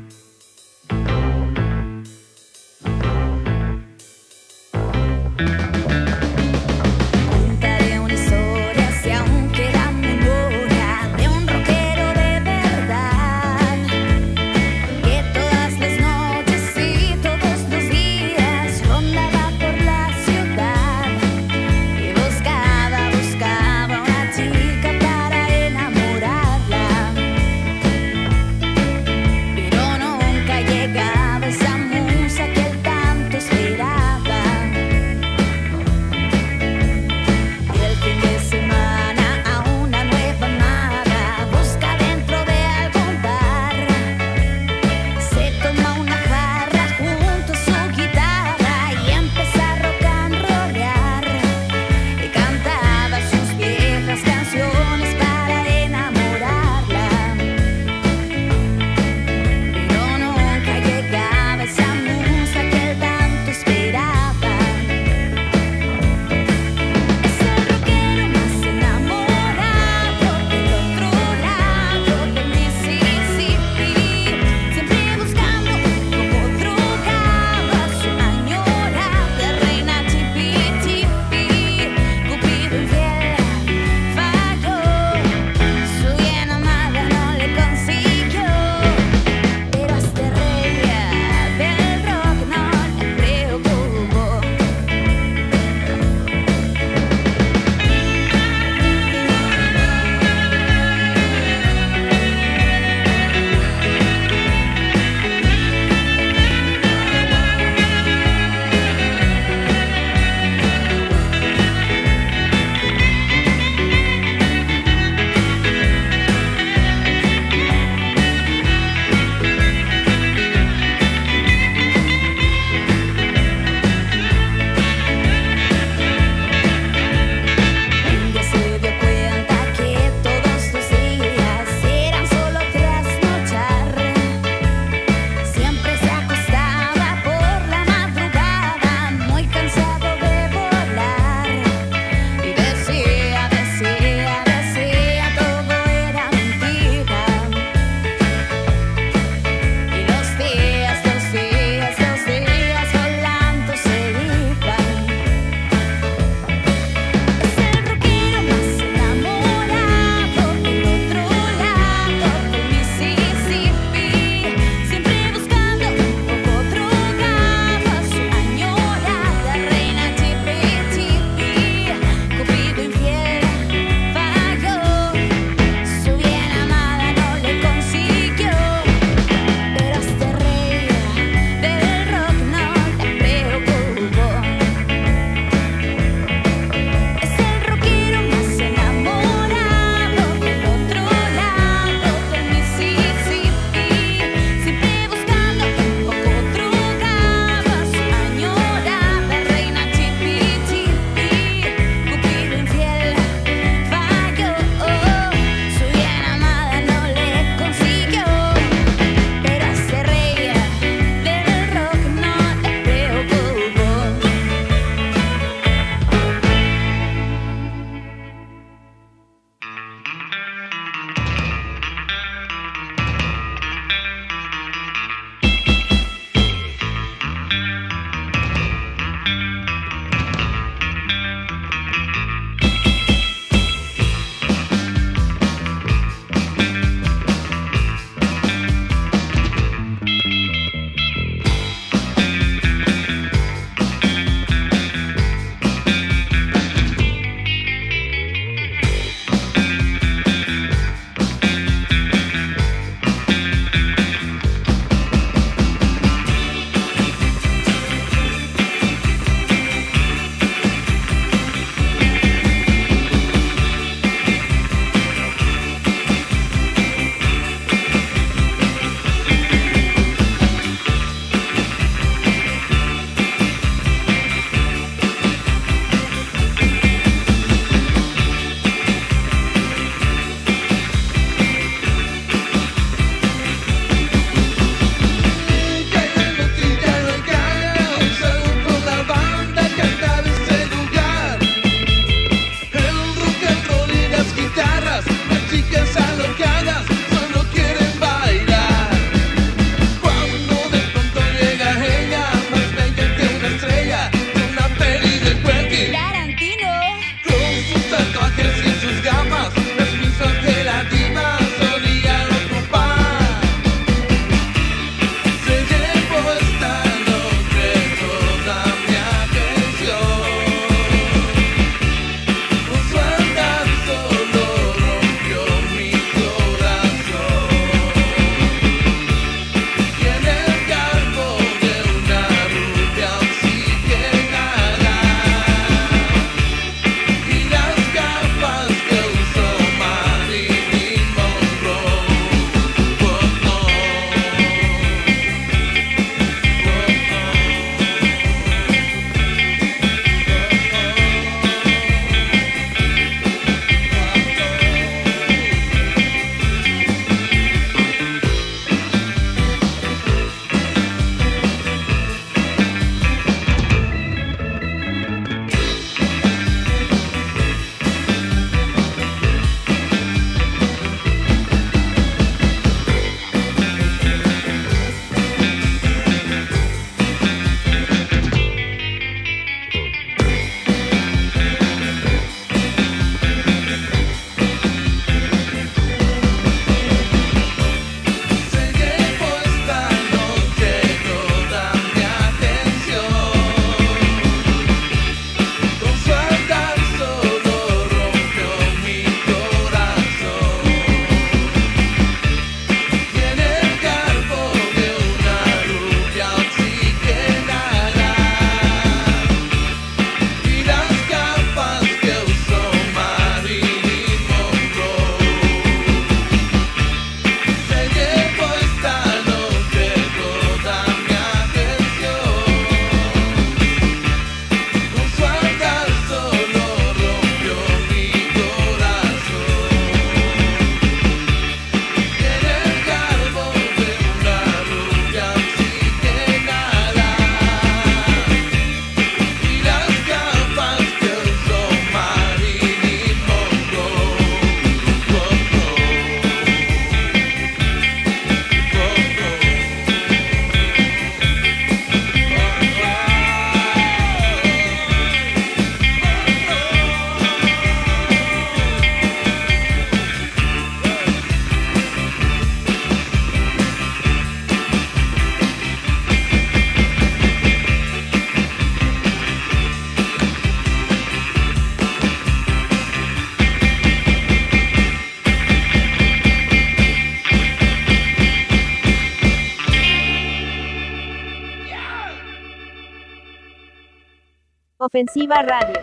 Speaker 6: Ofensiva Radio.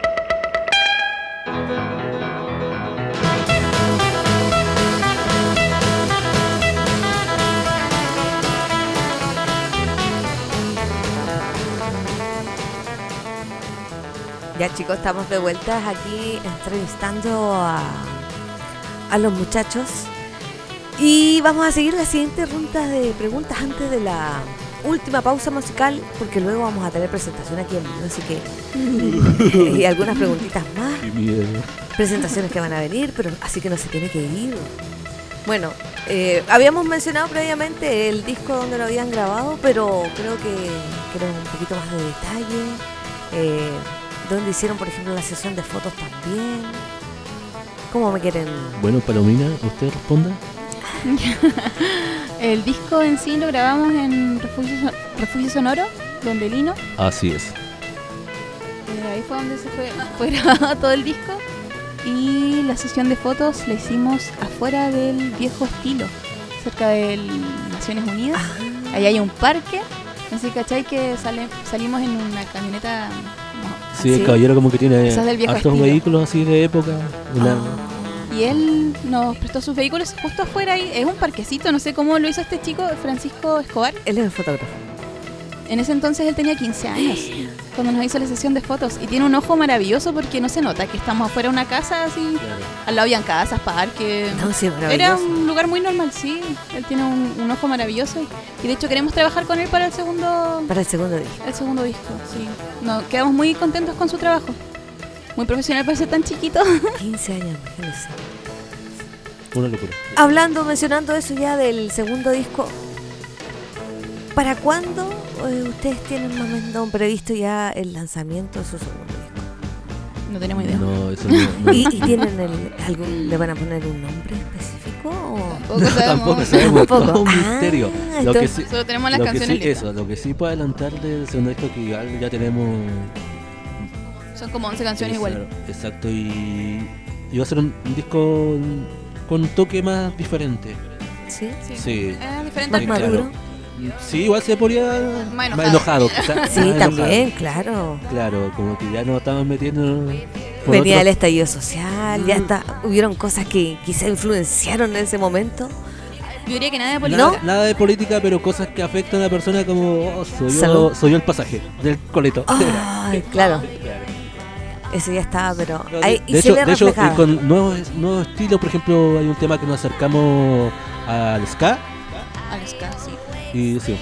Speaker 3: Ya chicos, estamos de vuelta aquí entrevistando a, a los muchachos. Y vamos a seguir la siguiente ronda de preguntas antes de la última pausa musical, porque luego vamos a tener presentación aquí en vivo, así que... *laughs* y algunas preguntitas más,
Speaker 5: Qué miedo.
Speaker 3: presentaciones que van a venir, pero así que no se tiene que ir. Bueno, eh, habíamos mencionado previamente el disco donde lo habían grabado, pero creo que quiero un poquito más de detalle. Eh, donde hicieron, por ejemplo, la sesión de fotos también. ¿Cómo me quieren?
Speaker 5: Bueno, Palomina, usted responda. *laughs*
Speaker 4: El disco en sí lo grabamos en Refugio, Son- Refugio Sonoro, donde Lino.
Speaker 5: Así es.
Speaker 4: Eh, ahí fue donde se fue, *laughs* fue grabado todo el disco. Y la sesión de fotos la hicimos afuera del viejo estilo, cerca de Naciones Unidas.
Speaker 3: Ah.
Speaker 4: Ahí hay un parque. Así, ¿cachai? Que sale, salimos en una camioneta.
Speaker 5: Sí, el caballero como que tiene
Speaker 4: Esa es del viejo
Speaker 5: hartos vehículos así de época. Una,
Speaker 3: Ah.
Speaker 4: Y él nos prestó sus vehículos justo afuera ahí. Es un parquecito, no sé cómo lo hizo este chico, Francisco Escobar.
Speaker 3: Él es el fotógrafo.
Speaker 4: En ese entonces él tenía 15 años cuando nos hizo la sesión de fotos. Y tiene un ojo maravilloso porque no se nota que estamos afuera de una casa así.
Speaker 5: claro.
Speaker 4: Al lado habían casas, parques.
Speaker 3: No, sí,
Speaker 4: Era un lugar muy normal, sí. Él tiene un, un ojo maravilloso. Y de hecho queremos trabajar con él para el segundo,
Speaker 3: Para el segundo disco.
Speaker 4: el segundo disco. Sí. No, quedamos muy contentos con su trabajo. Muy profesional para ser tan chiquito. *laughs*
Speaker 3: 15 años, imagínense.
Speaker 5: Una locura.
Speaker 3: Hablando, mencionando eso ya del segundo disco, ¿para cuándo eh, ustedes tienen más o menos previsto ya el lanzamiento de su segundo disco?
Speaker 4: No tenemos idea.
Speaker 5: No, eso no. no.
Speaker 3: ¿Y, y tienen el, algún, le van a poner un nombre específico? O?
Speaker 4: Tampoco sabemos. *laughs*
Speaker 5: Tampoco sabemos, un
Speaker 3: Ah,
Speaker 5: misterio. Lo que sí,
Speaker 4: Solo tenemos las
Speaker 5: lo que
Speaker 4: canciones
Speaker 5: sí,
Speaker 4: listas.
Speaker 5: eso, lo que sí puedo adelantar del segundo disco que igual ya tenemos
Speaker 4: Son como 11 canciones
Speaker 5: Claro,
Speaker 4: igual.
Speaker 5: Exacto, y, y va a ser un, un disco con un toque más diferente.
Speaker 3: ¿Sí?
Speaker 4: Sí.
Speaker 5: Sí.
Speaker 4: Eh, diferente
Speaker 3: Más
Speaker 5: Sí,
Speaker 4: al-
Speaker 3: maduro.
Speaker 5: Sí, igual se ponía
Speaker 4: Más
Speaker 5: más
Speaker 4: enojado. *laughs*
Speaker 3: Sí,
Speaker 5: más enojado.
Speaker 3: también, claro.
Speaker 5: Claro, como que ya nos estamos metiendo.
Speaker 3: Venía el
Speaker 5: otro-
Speaker 3: estallido social, ya está, hubieron cosas que quizá influenciaron en ese momento.
Speaker 4: Yo diría que nada de política.
Speaker 5: Nada, nada de política, pero cosas que afectan a la persona como oh, soy, yo, soy yo el pasaje del coleto.
Speaker 3: Ay, *laughs* claro, ese ya estaba, pero
Speaker 5: No, de-
Speaker 3: ahí y
Speaker 5: de,
Speaker 3: se
Speaker 5: hecho, de hecho, y con nuevos, nuevos estilos, por ejemplo, hay un tema que nos acercamos al ska
Speaker 4: Al ska, sí.
Speaker 5: y sí,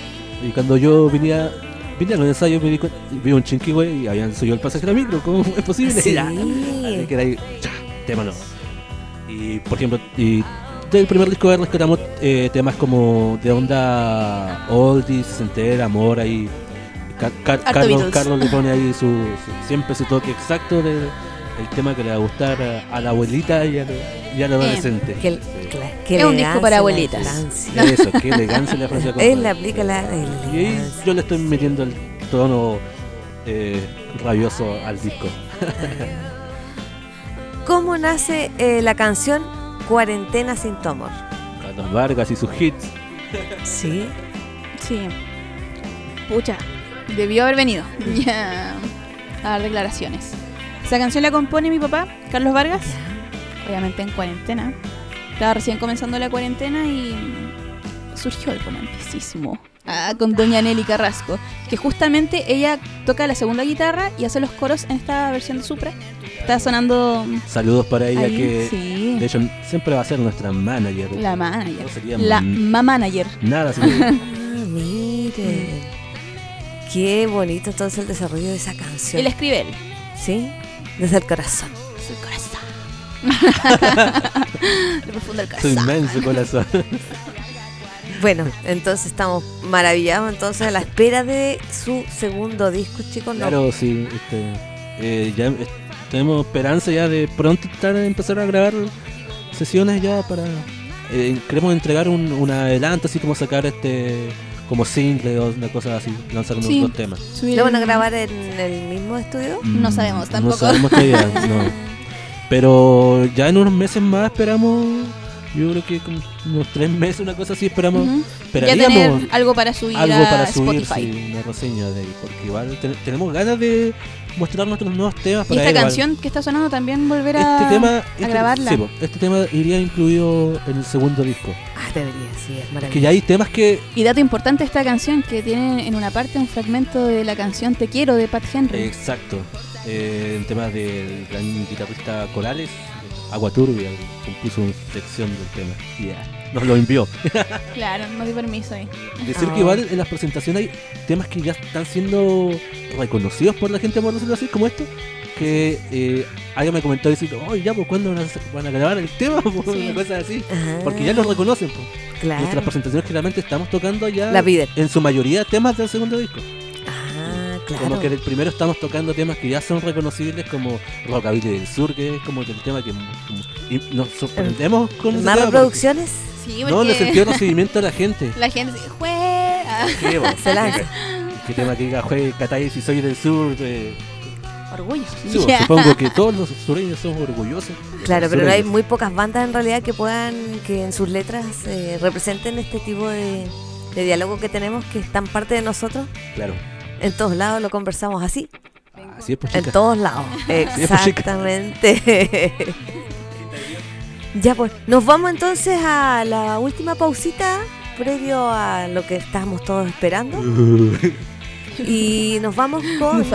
Speaker 5: y cuando yo venía vine a los ensayos me di cuenta, vi un chinqui güey y habían subido el pasaje de la micro, ¿cómo es posible?
Speaker 3: Sí.
Speaker 5: Ya. Así que era ahí, cha, tema no. Y por ejemplo, y del primer disco rescatamos eh, temas como de onda oldies, sesentera, amor ahí. Car- Car-
Speaker 4: Harto
Speaker 5: Carlos,
Speaker 4: Beatles.
Speaker 5: Carlos le pone ahí su, su- *laughs* siempre su toque exacto del el tema que le va a gustar a, a la abuelita y, a lo- y al adolescente.
Speaker 3: Que el-
Speaker 5: Sí.
Speaker 3: cla- qué
Speaker 4: Es un disco
Speaker 3: elegancia
Speaker 4: para
Speaker 3: la
Speaker 4: abuelitas.
Speaker 3: elegancia.
Speaker 5: Eso, qué elegancia la frase
Speaker 3: Él le aplica la
Speaker 5: Y ahí
Speaker 3: elegancia.
Speaker 5: yo le estoy metiendo el tono eh, rabioso al disco. *laughs*
Speaker 3: ¿Cómo nace eh, la canción Cuarentena sin tu amor?
Speaker 5: Carlos Vargas y sus hits.
Speaker 3: Sí.
Speaker 4: Sí. Pucha, debió haber venido *laughs* ya a dar declaraciones. Esa canción la compone mi papá, Carlos Vargas, obviamente en cuarentena. Estaba recién comenzando la cuarentena y surgió el romanticismo. Ah, con Doña Nelly Carrasco, que justamente ella toca la segunda guitarra y hace los coros en esta versión de Supra. Está sonando
Speaker 5: Saludos para ella
Speaker 4: ahí,
Speaker 5: que
Speaker 4: sí,
Speaker 5: de hecho siempre va a ser nuestra manager.
Speaker 4: la manager.
Speaker 5: No sería
Speaker 4: La
Speaker 5: man-
Speaker 4: ma manager.
Speaker 5: Nada así. *laughs*
Speaker 3: Qué bonito entonces el desarrollo de esa canción.
Speaker 4: Él escribe él.
Speaker 3: ¿Sí? Desde el corazón.
Speaker 4: Es el corazón. *laughs* Lo profundo del
Speaker 5: Su
Speaker 4: corazón.
Speaker 5: inmenso corazón.
Speaker 3: Bueno, entonces estamos maravillados entonces a la espera de su segundo disco, chicos. No,
Speaker 5: Claro, sí. Este, eh, ya eh, tenemos esperanza ya de pronto estar, empezar a grabar sesiones ya para... eh, queremos entregar un, un adelanto, así como sacar este como single o una cosa así, lanzar unos
Speaker 4: Sí.
Speaker 5: dos temas.
Speaker 3: ¿Lo van a grabar en el mismo estudio?
Speaker 4: No sabemos
Speaker 5: Mm,
Speaker 4: tampoco.
Speaker 5: No sabemos todavía, *laughs* no. Pero ya en unos meses más esperamos Yo creo que como unos tres meses, una cosa así, esperamos.
Speaker 4: Ujú. Ya
Speaker 5: esperaríamos
Speaker 4: tener algo para subir
Speaker 5: algo
Speaker 4: a
Speaker 5: para subir,
Speaker 4: Spotify.
Speaker 5: sí, una reseña de ahí, porque igual ten- tenemos ganas de mostrar nuestros nuevos temas.
Speaker 4: Y
Speaker 5: para
Speaker 4: esta
Speaker 5: igual.
Speaker 4: canción que está sonando también volver a,
Speaker 5: Este tema,
Speaker 4: a
Speaker 5: este,
Speaker 4: grabarla.
Speaker 5: sí, po, este tema iría incluido en el segundo disco.
Speaker 3: Ah, debería, sí, es
Speaker 5: Que
Speaker 3: maravilloso.
Speaker 5: ya hay temas que
Speaker 4: Y dato importante esta canción que tiene en una parte un fragmento de la canción Te quiero de Pat Henry.
Speaker 5: Exacto. Eh, en temas del gran guitarrista Corales, Agua Turbia, compuso una sección del tema. Y ya, nos lo envió. *laughs*
Speaker 4: Claro, no di permiso ahí.
Speaker 5: Decir
Speaker 3: Ah.
Speaker 5: que igual en las presentaciones hay temas que ya están siendo reconocidos por la gente, por decirlo así, como esto. Que eh, alguien me comentó diciendo, oye, ya, pues cuándo van a, van a grabar el tema, pues, *laughs*
Speaker 4: Sí.
Speaker 5: una cosa así.
Speaker 3: Ah,
Speaker 5: Porque ya lo reconocen, pues.
Speaker 3: Claro.
Speaker 5: Nuestras presentaciones generalmente estamos tocando ya
Speaker 3: La
Speaker 5: en su mayoría temas del segundo disco.
Speaker 3: Claro.
Speaker 5: Como que del primero estamos tocando temas que ya son reconocibles como Rockabilly del Sur, que es como que el tema que como- y nos sorprendemos con
Speaker 3: ¿Más reproducciones?
Speaker 4: Sí,
Speaker 5: porque- No, en el
Speaker 4: porque
Speaker 5: sentido de recibimiento de la gente. *laughs*
Speaker 4: la gente dice, juega. *laughs*
Speaker 3: Se lanza.
Speaker 5: ¿Qué tema que diga, juegue Catay si soy del sur? eh,
Speaker 4: Orgullo.
Speaker 5: sí. *laughs* Supongo que todos los sureños somos orgullosos.
Speaker 3: Claro, pero no hay muy pocas bandas en realidad que puedan, que en sus letras eh, representen este tipo de, de diálogo que tenemos, que es tan parte de nosotros.
Speaker 5: Claro.
Speaker 3: En todos lados lo conversamos así,
Speaker 5: Así es, pues,
Speaker 3: en todos lados. *laughs*
Speaker 5: pues.
Speaker 3: Exactamente. *laughs* ya pues, nos vamos entonces a la última pausita previo a lo que estamos todos esperando. *laughs* Y nos vamos con...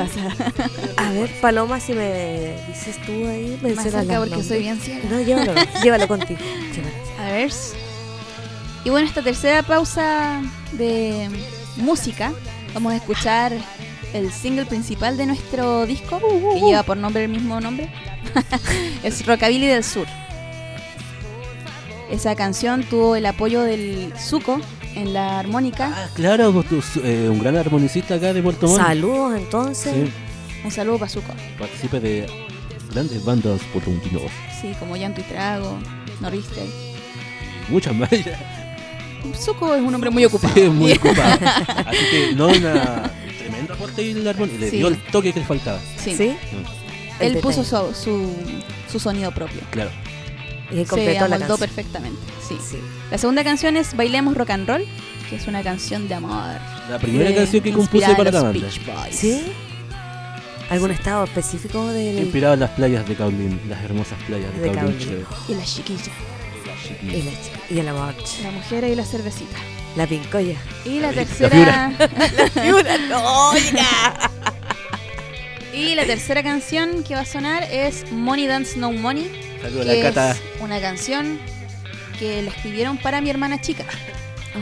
Speaker 3: A ver, Paloma, si me dices tú ahí,
Speaker 4: Más
Speaker 3: mencionas
Speaker 4: cerca porque
Speaker 3: nombres.
Speaker 4: soy bien ciega.
Speaker 3: No, llévalo, llévalo contigo. llévalo.
Speaker 4: A ver. Y bueno, esta tercera pausa de música, vamos a escuchar el single principal de nuestro disco, que lleva por nombre el mismo nombre. *laughs* es Rockabilly del Sur. Esa canción tuvo el apoyo del Zuko en la armónica.
Speaker 5: Ah, claro, eh, un gran armonicista acá de Puerto Montt.
Speaker 3: Saludos entonces.
Speaker 5: Sí,
Speaker 4: Un saludo para Zuko.
Speaker 5: participe de grandes bandas puertorriqueños.
Speaker 4: Sí, como Llanto y Trago, Norrister.
Speaker 5: Muchas más. *laughs*
Speaker 4: Zuko es un hombre muy ocupado.
Speaker 5: Sí, muy ocupado. *laughs* Así que no una tremendo aporte y. Le
Speaker 4: Sí.
Speaker 5: dio el toque que le faltaba.
Speaker 4: Sí.
Speaker 3: ¿Sí? El
Speaker 4: Él puso su, su, su sonido propio.
Speaker 5: Claro.
Speaker 3: Y
Speaker 4: Se
Speaker 3: completó la
Speaker 4: amoldó
Speaker 3: canción.
Speaker 4: perfectamente. Sí.
Speaker 3: Sí.
Speaker 4: La segunda canción es Bailemos Rock and Roll, que es una canción de amor.
Speaker 5: La primera
Speaker 4: de-
Speaker 5: canción que compuse para la banda.
Speaker 3: ¿Sí? ¿Algún estado específico del
Speaker 5: Inspirado en las playas de Caulín, las hermosas playas de,
Speaker 3: De.
Speaker 4: Y la chiquilla,
Speaker 3: y, la, y el amor?
Speaker 4: la mujer y la cervecita.
Speaker 3: La pincoya.
Speaker 4: Y la
Speaker 5: La
Speaker 4: tercera. *laughs*
Speaker 3: no, oiga. *laughs*
Speaker 4: y la tercera canción que va a sonar es Money Dance No Money.
Speaker 5: Saludos la Cata.
Speaker 4: es una canción que la escribieron para mi hermana chica.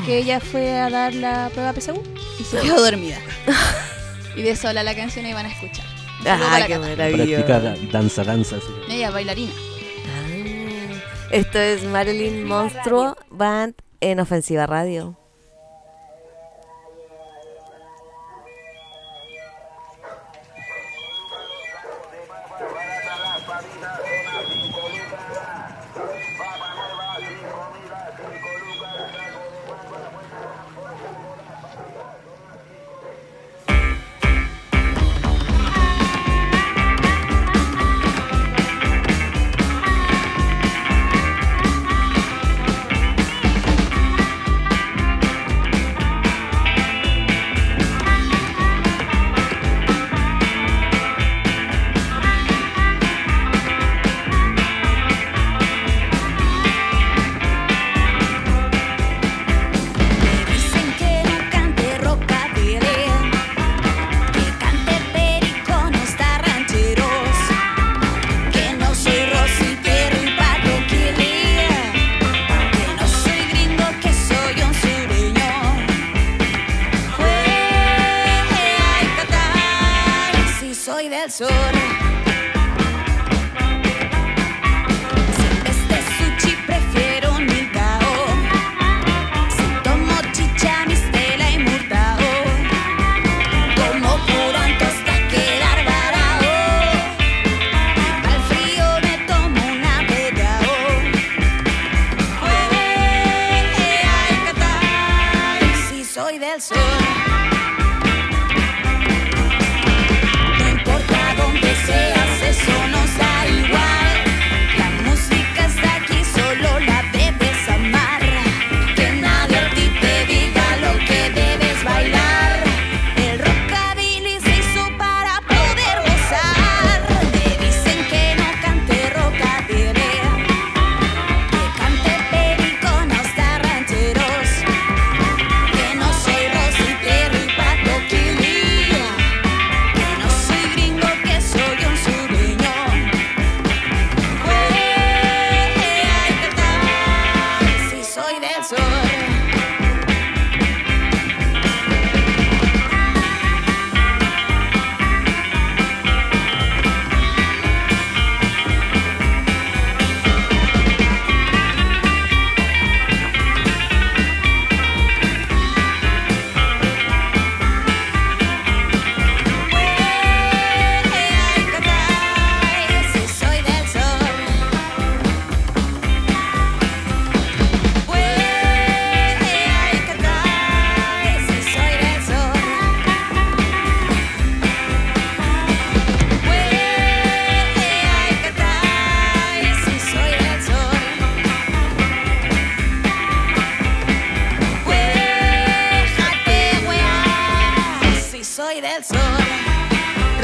Speaker 4: Que ella fue a dar la prueba PSU y se quedó dormida. *laughs* y de eso habla la canción y van a escuchar.
Speaker 3: Ah,
Speaker 4: la
Speaker 3: qué maravilloso.
Speaker 5: Practica danza, danza. así.
Speaker 4: Ella es bailarina.
Speaker 3: Esto es Marilyn Monstruo Band en Ofensiva Radio.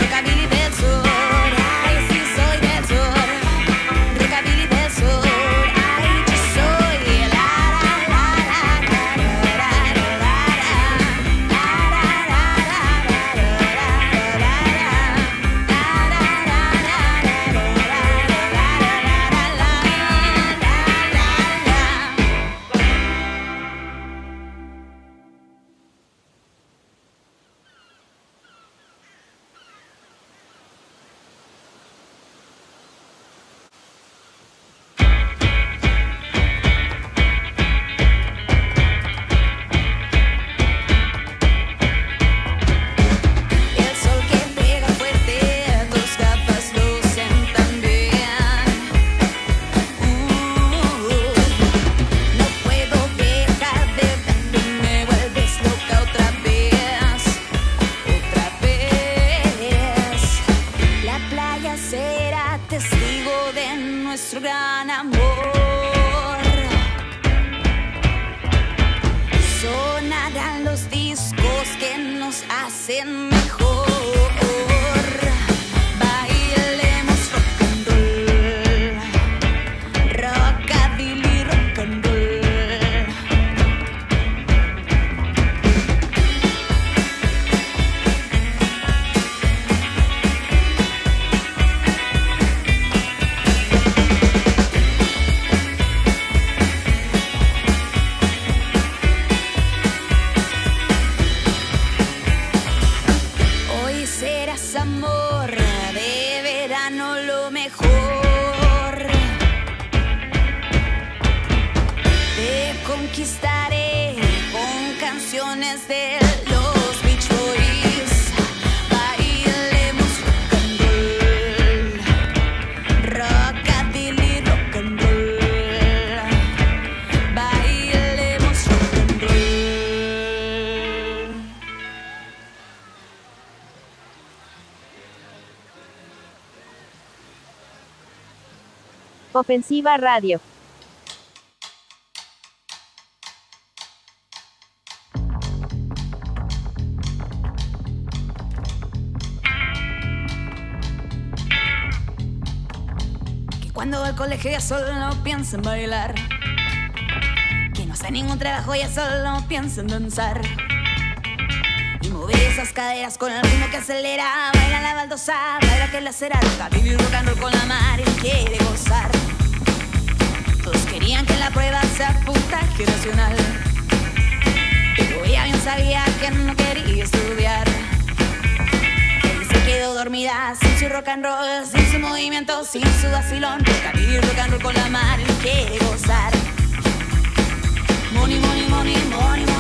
Speaker 1: Rockabilly del Sur.
Speaker 6: Ofensiva Radio.
Speaker 1: Que cuando va al colegio ya solo piensa en bailar. Que no hace ningún trabajo ya solo piensa en danzar. Y mover esas caderas con el ritmo que acelera. Baila la baldosa, baila que la cera loca. Vivir rock con la mar y quiere gozar. Querían que la prueba sea puntaje nacional. Pero ella bien sabía que no quería estudiar. Ella se quedó dormida sin su rock and roll, sin su movimiento, sin su vacilón. Toca vivir rock and roll con la mar y quiere gozar. Money, money, money, money, money,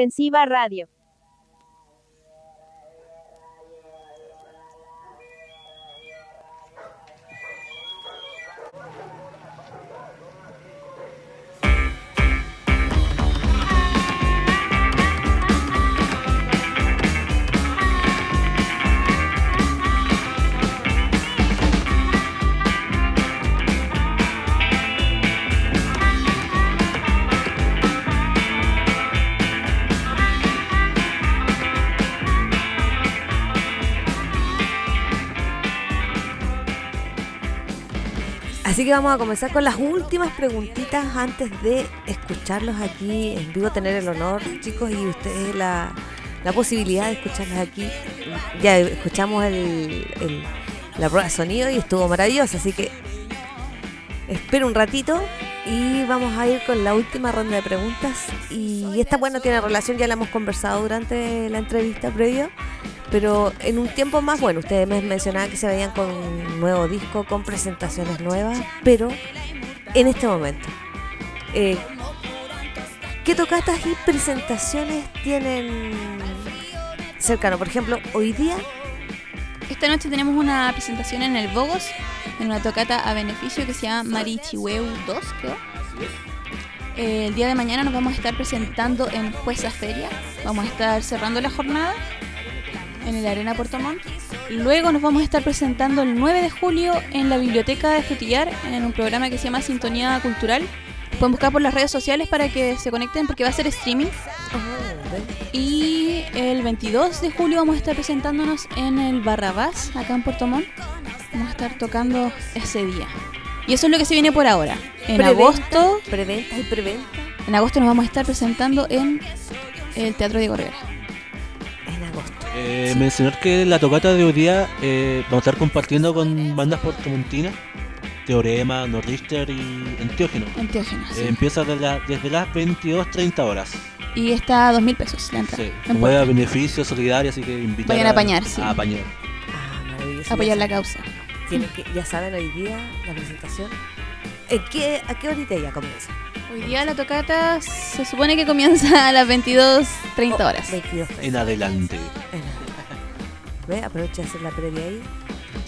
Speaker 6: Ofensiva Radio.
Speaker 3: Así que vamos a comenzar con las últimas preguntitas antes de escucharlos aquí en vivo, tener el honor, chicos, y ustedes la, la posibilidad de escucharlos aquí. Ya escuchamos el, la prueba de sonido y estuvo maravillosa, así que espero un ratito y vamos a ir con la última ronda de preguntas. Y esta, bueno, tiene relación, ya la hemos conversado durante la entrevista previa. Pero en un tiempo más, bueno, ustedes me mencionaban que se veían con un nuevo disco, con presentaciones nuevas, pero en este momento, eh, ¿qué tocatas y presentaciones tienen cercano? Por ejemplo, hoy día,
Speaker 4: Esta noche tenemos una presentación en el Bogos, en una tocata a beneficio que se llama Marichihueu 2, creo. Eh, el día de mañana nos vamos a estar presentando en Jueza Feria. Vamos a estar cerrando la jornada en el Arena Puerto Montt. Luego nos vamos a estar presentando el 9 de julio en la Biblioteca de Frutillar en un programa que se llama Sintonía Cultural pueden buscar por las redes sociales para que se conecten porque va a ser streaming. Y el 22 de julio vamos a estar presentándonos en el Barrabás, acá en Puerto Montt. Vamos a estar tocando ese día. Y eso es lo que se viene por ahora. En
Speaker 3: Preventa,
Speaker 4: agosto,
Speaker 3: Preventa y preventa.
Speaker 4: en agosto nos vamos a estar presentando en el Teatro Diego Rivera.
Speaker 3: En agosto.
Speaker 5: Eh, Mencionar que la tocata de hoy día eh, vamos a estar compartiendo con bandas puertomontinas, Teorema, Norrichter y Antiógeno.
Speaker 4: Antiógeno, sí.
Speaker 5: Eh, empieza de la- desde las 22.30 horas.
Speaker 4: Y está a dos mil pesos la entrada.
Speaker 5: Sí,
Speaker 4: en
Speaker 5: como beneficio solidario, así que invitar
Speaker 4: Vayan a apañar, sí.
Speaker 5: A apañar.
Speaker 3: Ah, maravilloso.
Speaker 4: Apoyar
Speaker 3: Ya
Speaker 4: la causa.
Speaker 3: Tienen que, ya saben, hoy día la presentación. ¿En qué, ¿A qué horita ya comienza?
Speaker 4: Hoy día la tocata se supone que comienza a las 22.30
Speaker 3: Oh,
Speaker 4: horas.
Speaker 3: 22.
Speaker 5: En adelante.
Speaker 3: Ve, aprovecha de hacer la previa ahí.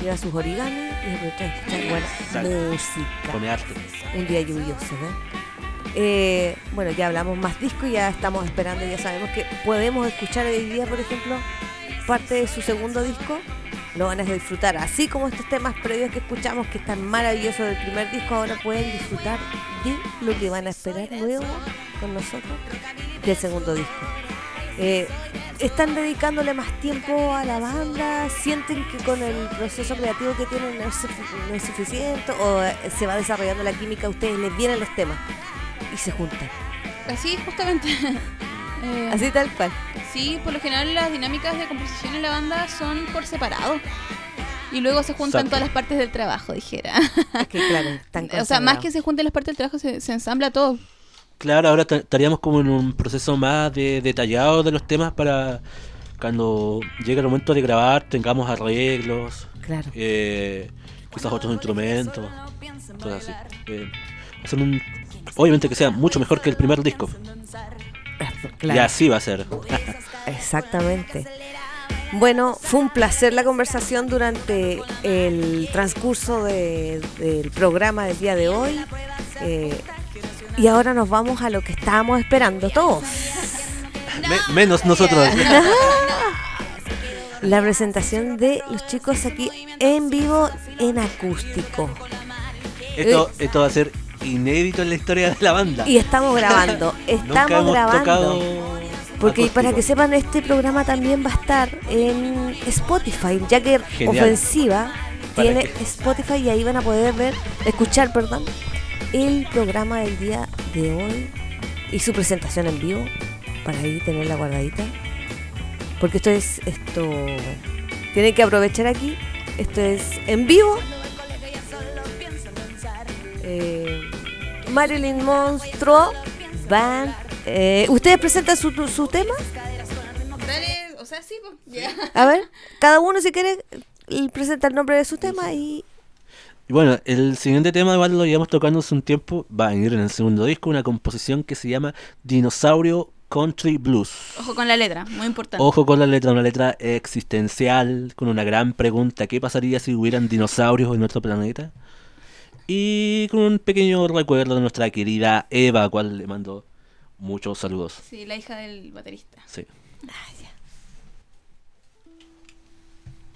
Speaker 3: Lleva sus origamis y aprovecha de escuchar buena
Speaker 5: Exacto.
Speaker 3: música.
Speaker 5: Pone arte.
Speaker 3: Un día lluvioso, ¿ve? Eh, bueno, ya hablamos más disco y ya estamos esperando, ya sabemos que podemos escuchar hoy día, por ejemplo, parte de su segundo disco. Lo van a disfrutar, así como estos temas previos que escuchamos que están maravillosos del primer disco, ahora pueden disfrutar de lo que van a esperar luego con nosotros del segundo disco. Eh, están dedicándole más tiempo a la banda, sienten que con el proceso creativo que tienen no es, no suficiente o eh, se va desarrollando la química, a ustedes les vienen los temas y se juntan.
Speaker 4: Así, justamente. *laughs* Eh,
Speaker 3: Así tal cual.
Speaker 4: Sí, por lo general las dinámicas de composición en la banda son por separado. Y luego se juntan todas las partes del trabajo, dijera.
Speaker 3: Es que claro, están *laughs*
Speaker 4: o sea, más que se junten las partes del trabajo, se, se ensambla todo.
Speaker 5: Claro, ahora ta- estaríamos como en un proceso más de detallado de los temas para cuando llegue el momento de grabar tengamos arreglos,
Speaker 3: Claro.
Speaker 5: eh, quizás otros instrumentos, todo así. Eh, hacer un, obviamente que sea mucho mejor que el primer disco. Y así va a ser.
Speaker 3: Exactamente. Bueno, fue un placer la conversación durante el transcurso de- del programa del día de hoy. Eh, y ahora nos vamos a lo que estábamos esperando todos.
Speaker 5: Me- menos nosotros. *laughs*
Speaker 3: La presentación de los chicos aquí en vivo en acústico.
Speaker 5: Esto, esto va a ser inédito en la historia de la banda.
Speaker 3: Y estamos grabando, *laughs*
Speaker 5: Nunca
Speaker 3: estamos
Speaker 5: hemos
Speaker 3: grabando.
Speaker 5: tocado
Speaker 3: Porque
Speaker 5: acústico.
Speaker 3: para que sepan, este programa también va a estar en Spotify, ya que
Speaker 5: Genial.
Speaker 3: Ofensiva
Speaker 5: ¿Para
Speaker 3: tiene
Speaker 5: qué?
Speaker 3: Spotify y ahí van a poder ver, escuchar, perdón, el programa del día de hoy y su presentación en vivo para ahí tenerla guardadita. Porque esto es, esto, tienen que aprovechar aquí, esto es en vivo. Eh, Marilyn Monstruo Band. Eh, ¿Ustedes presentan su, su tema?
Speaker 4: Dale, o sea, sí, pues.
Speaker 3: A ver, cada uno si quiere presenta el nombre de su tema y
Speaker 5: Y bueno, el siguiente tema igual lo llevamos tocando hace un tiempo, va a venir en el segundo disco, una composición que se llama Dinosaurio Country Blues.
Speaker 4: Ojo con la letra, muy importante.
Speaker 5: Ojo con la letra, una letra existencial, con una gran pregunta, ¿qué pasaría si hubieran dinosaurios en nuestro planeta? Y con un pequeño recuerdo de nuestra querida Eva, a cual le mando muchos saludos.
Speaker 4: Sí, la hija del baterista.
Speaker 5: Sí.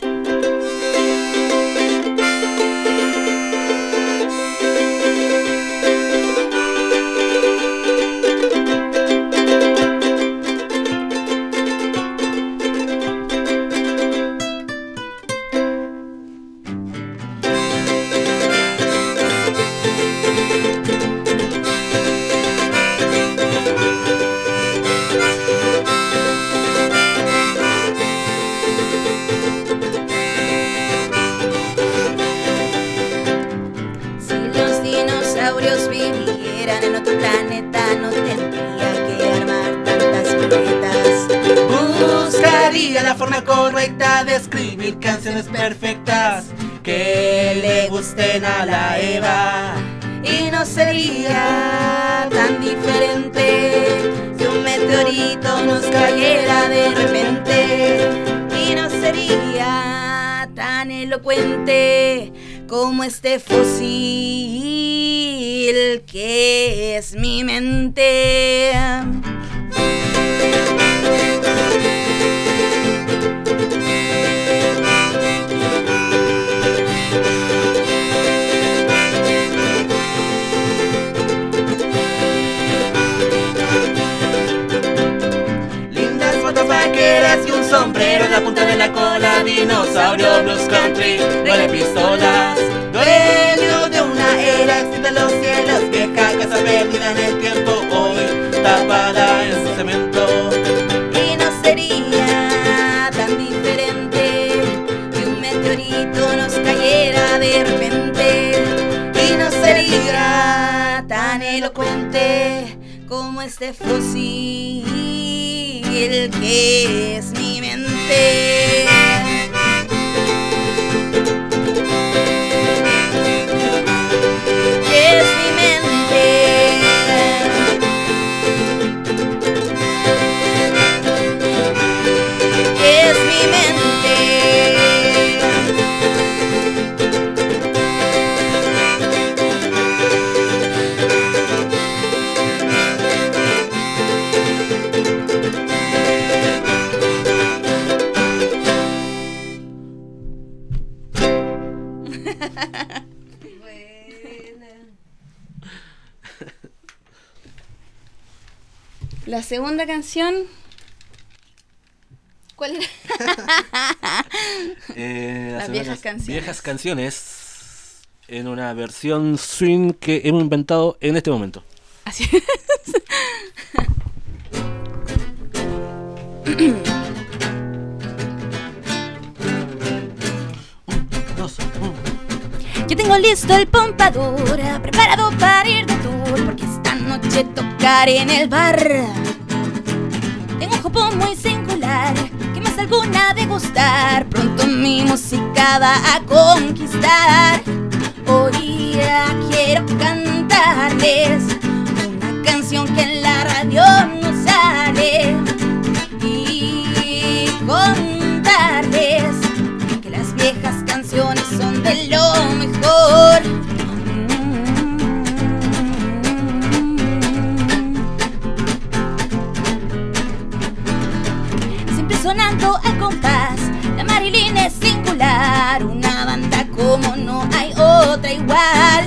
Speaker 1: Si
Speaker 5: Buscaría la forma correcta de escribir canciones perfectas que le gusten a la Eva.
Speaker 1: Y no sería tan diferente que un meteorito nos cayera de repente. Y no sería tan elocuente como este fósil que es mi mente.
Speaker 6: Dinosaurio, blues country, nueve pistolas. Dueño de una era extinta en los cielos, vieja casa perdida en el tiempo, hoy tapada en su cemento.
Speaker 1: Y no sería tan diferente que un meteorito nos cayera de repente. Y no sería tan elocuente como este fósil que es mi mente. Mi mente. es.
Speaker 4: Canción. ¿Cuál era? *laughs*
Speaker 5: Eh,
Speaker 4: Las viejas
Speaker 5: unas
Speaker 4: canciones.
Speaker 5: Viejas canciones en una versión swing que hemos inventado en este momento.
Speaker 4: Así es. *coughs*
Speaker 1: Yo tengo listo el pompador, preparado para ir de tour, porque esta noche tocaré en el bar. Un jopo muy singular, que más alguna de gustar. Pronto mi música va a conquistar. Hoy ya quiero cantarles una canción que en la radio no sale. Y contarles que las viejas canciones son de lo mejor. La Marilyn es singular, una banda como no hay otra igual.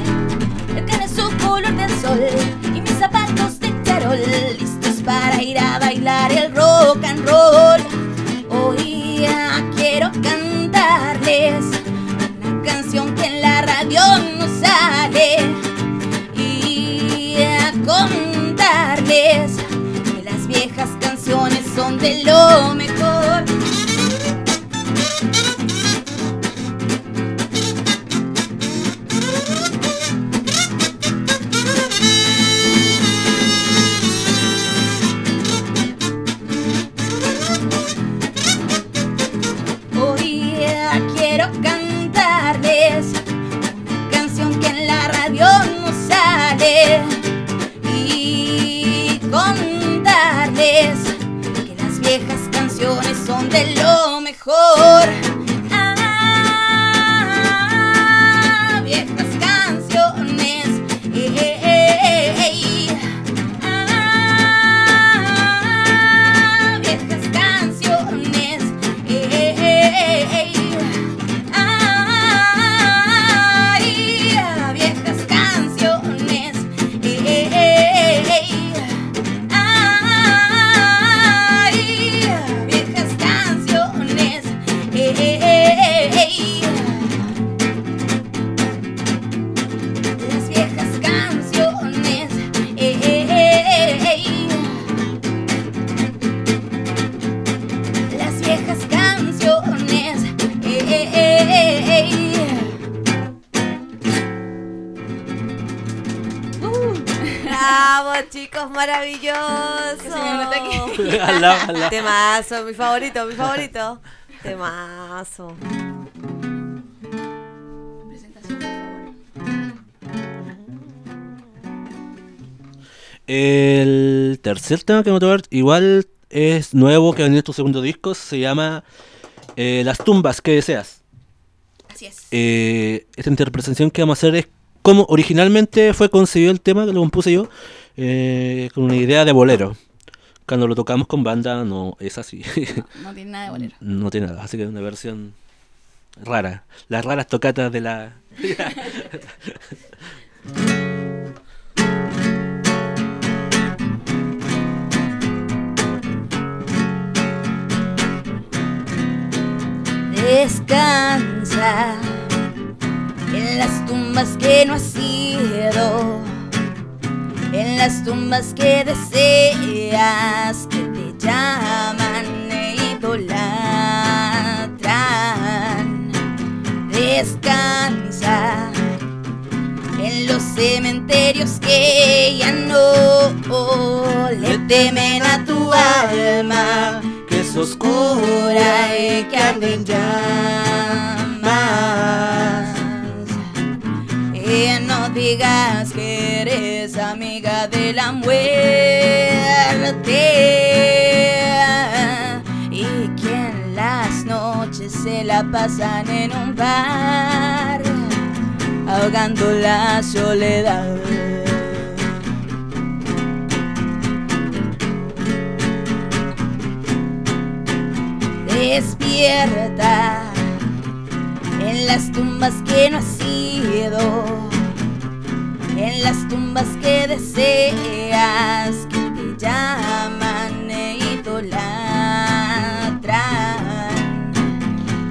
Speaker 1: El can es su color del sol y mis zapatos de charol, listos para ir a bailar el rock and roll. Hoy quiero cantarles una canción que en la radio no sale y a contarles que las viejas canciones son de lo mejor.
Speaker 3: Mi favorito, mi favorito. Temazo.
Speaker 4: Presentación, por favor.
Speaker 5: El tercer tema que vamos a tocar igual es nuevo que va a venir tu segundo disco. Se llama eh, Las tumbas que deseas.
Speaker 4: Así es.
Speaker 5: Eh, esta interpretación que vamos a hacer es como originalmente fue concebido el tema, que lo compuse yo, eh, con una idea de bolero. Cuando lo tocamos con banda no es así.
Speaker 4: No tiene nada de bolero.
Speaker 5: no tiene nada, así que es una versión rara. Las raras tocatas de la...
Speaker 1: Descansa en las tumbas que no has ido, en las tumbas que deseas, que te llaman e idolatran. Descansa en los cementerios que ya no le temen a tu alma, que es oscura y que arde en llamas. Y no digas que eres amiga de la muerte y que en las noches se la pasan en un bar ahogando la soledad. Despierta en las tumbas que no has ido, en las tumbas que deseas, que te llaman e idolatran.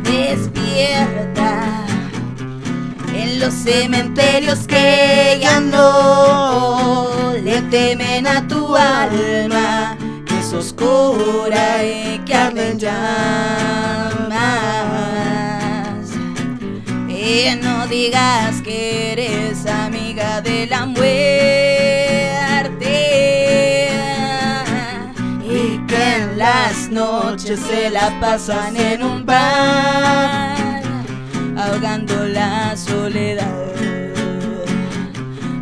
Speaker 1: Despierta en los cementerios que ya no le temen a tu alma, que es oscura y que arde en llamas. Y no digas que eres de la muerte y que en las noches se la pasan en un bar ahogando la soledad,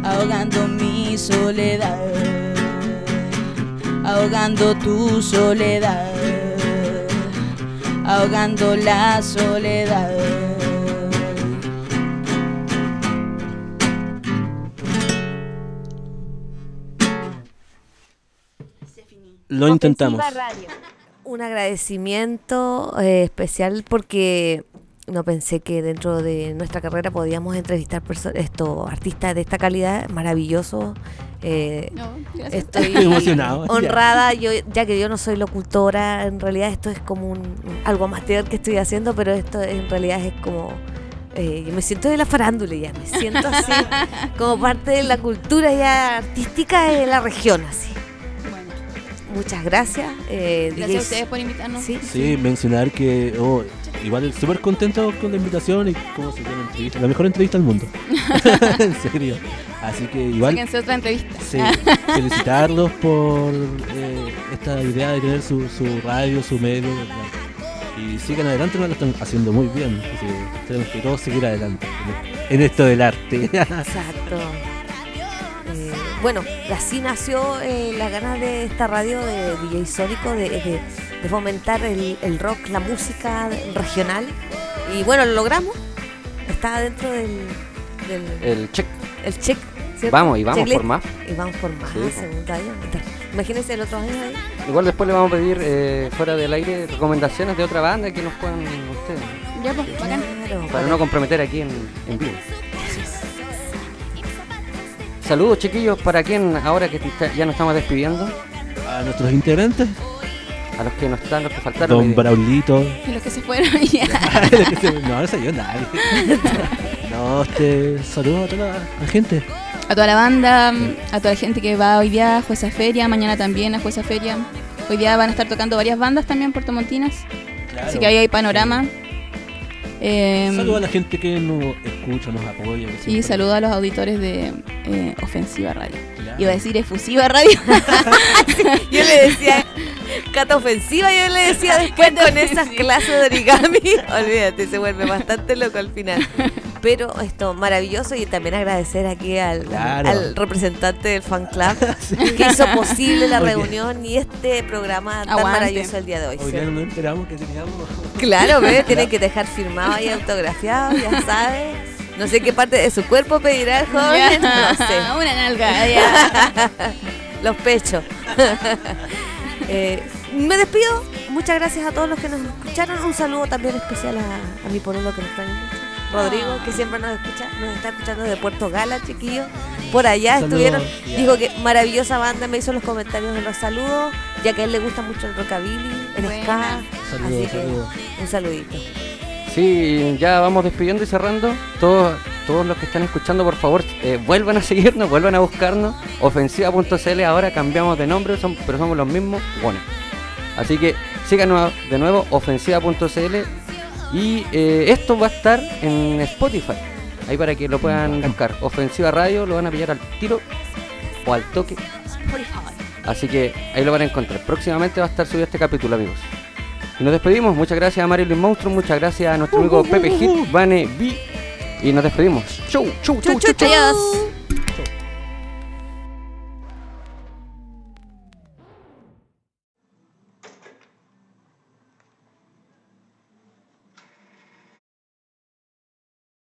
Speaker 1: ahogando mi soledad, ahogando tu soledad, ahogando la soledad.
Speaker 5: Lo intentamos.
Speaker 3: Un agradecimiento eh, especial porque no pensé que dentro de nuestra carrera podíamos entrevistar esto artistas de esta calidad, maravilloso. eh,
Speaker 4: No, gracias.
Speaker 3: Estoy *laughs*
Speaker 5: emocionado, ya.
Speaker 3: honrada, yo, ya que yo no soy locutora, en realidad esto es como un, algo amateur que estoy haciendo, pero esto en realidad es como... eh, yo me siento de la farándula ya, me siento así, *laughs* como parte de la cultura ya artística de la región, así. Muchas gracias. eh,
Speaker 4: gracias a
Speaker 3: DJs.
Speaker 4: ustedes por invitarnos.
Speaker 3: Sí,
Speaker 5: Sí, mencionar que oh, igual súper contento con la invitación y cómo se dio la entrevista. La mejor entrevista del mundo. *laughs* *laughs* en serio. Así que igual
Speaker 4: Sáquense otra entrevista.
Speaker 5: sí, felicitarlos por eh, esta idea de tener su, su radio, su medio. ¿verdad? Y sigan adelante, no lo están haciendo muy bien. Así que tenemos que todos seguir adelante en esto del arte.
Speaker 3: Exacto. *laughs* Bueno, así nació eh, la ganas de esta radio de DJ Sónico de, de- de fomentar el, el rock, la música regional. Y bueno, lo logramos. Está dentro del, del
Speaker 2: El check.
Speaker 3: el check. ¿cierto?
Speaker 2: Vamos, y vamos
Speaker 3: Checklist.
Speaker 2: por más.
Speaker 3: Y vamos por más,
Speaker 2: Sí, po.
Speaker 3: segundo año. Imagínense el otro año ahí.
Speaker 2: Igual después le vamos a pedir eh, fuera del aire recomendaciones de otra banda que nos puedan ustedes.
Speaker 4: Ya, pues,
Speaker 2: Para no comprometer aquí en, en vivo. Saludos chiquillos, ¿para quién ahora que está- ya nos estamos despidiendo?
Speaker 5: A nuestros integrantes,
Speaker 2: A los que no están, los que faltaron.
Speaker 5: Don. Braulito.
Speaker 4: Y los que se fueron *laughs* ya. *laughs*
Speaker 5: no, no salió nadie. No, este, saludos a toda la gente.
Speaker 4: A toda la banda, a toda la gente que va hoy día a Jueza Feria, mañana también a Jueza Feria. Hoy día van a estar tocando varias bandas también puertomontinas, así que ahí hay panorama. Eh,
Speaker 5: Saludos a la gente que nos escucha, nos apoya.
Speaker 4: y saludo a los auditores de eh, Ofensiva Radio.
Speaker 5: Claro.
Speaker 4: Iba a decir Efusiva Radio. *laughs*
Speaker 3: Yo le decía cata ofensiva, yo le decía después con esas clases de origami. Olvídate, se vuelve bastante loco al final. Pero esto, maravilloso y también agradecer aquí al,
Speaker 5: Claro.
Speaker 3: al representante del fan club *laughs* que hizo posible la
Speaker 5: Oye.
Speaker 3: reunión y este programa tan
Speaker 4: Aguante.
Speaker 3: maravilloso el día de hoy.
Speaker 5: Hoy
Speaker 3: ¿cierto?
Speaker 5: no nos enteramos que teníamos.
Speaker 3: Claro, *laughs* ve, tiene que dejar firmado y autografiado, ya sabe. No sé qué parte de su cuerpo pedirá el joven, no sé. *laughs*
Speaker 4: Una nalga, ya. *laughs*
Speaker 3: los pechos. Eh, me despido. Muchas gracias a todos los que nos escucharon. Un saludo también especial a, a mi pololo que nos trae mucho. Rodrigo, que siempre nos escucha, nos está escuchando de Puerto Gala, chiquillos. Por allá
Speaker 5: Saludos,
Speaker 3: estuvieron.
Speaker 5: ya.
Speaker 3: Dijo que maravillosa banda, me hizo los comentarios de los saludos, ya que a él le gusta mucho el rockabilly, el
Speaker 4: Buena.
Speaker 3: ska.
Speaker 5: Saludos,
Speaker 3: Así que un saludito.
Speaker 2: Sí, ya vamos despidiendo y cerrando. Todos, todos los que están escuchando, por favor, eh, vuelvan a seguirnos, vuelvan a buscarnos. Ofensiva.cl, ahora cambiamos de nombre, son- pero somos los mismos. Bueno, así que síganos de nuevo, ofensiva.cl. Y eh, esto va a estar en Spotify. Ahí para que lo puedan buscar. Ofensiva Radio, lo van a pillar al tiro o al toque. Así que ahí lo van a encontrar. Próximamente va a estar subido este capítulo, amigos. Y nos despedimos. Muchas gracias a Marilyn Monstro. Muchas gracias a nuestro amigo Pepe Hit, Vane B. Y nos despedimos. Chau, chau, chau, chau, chau.
Speaker 3: Adiós.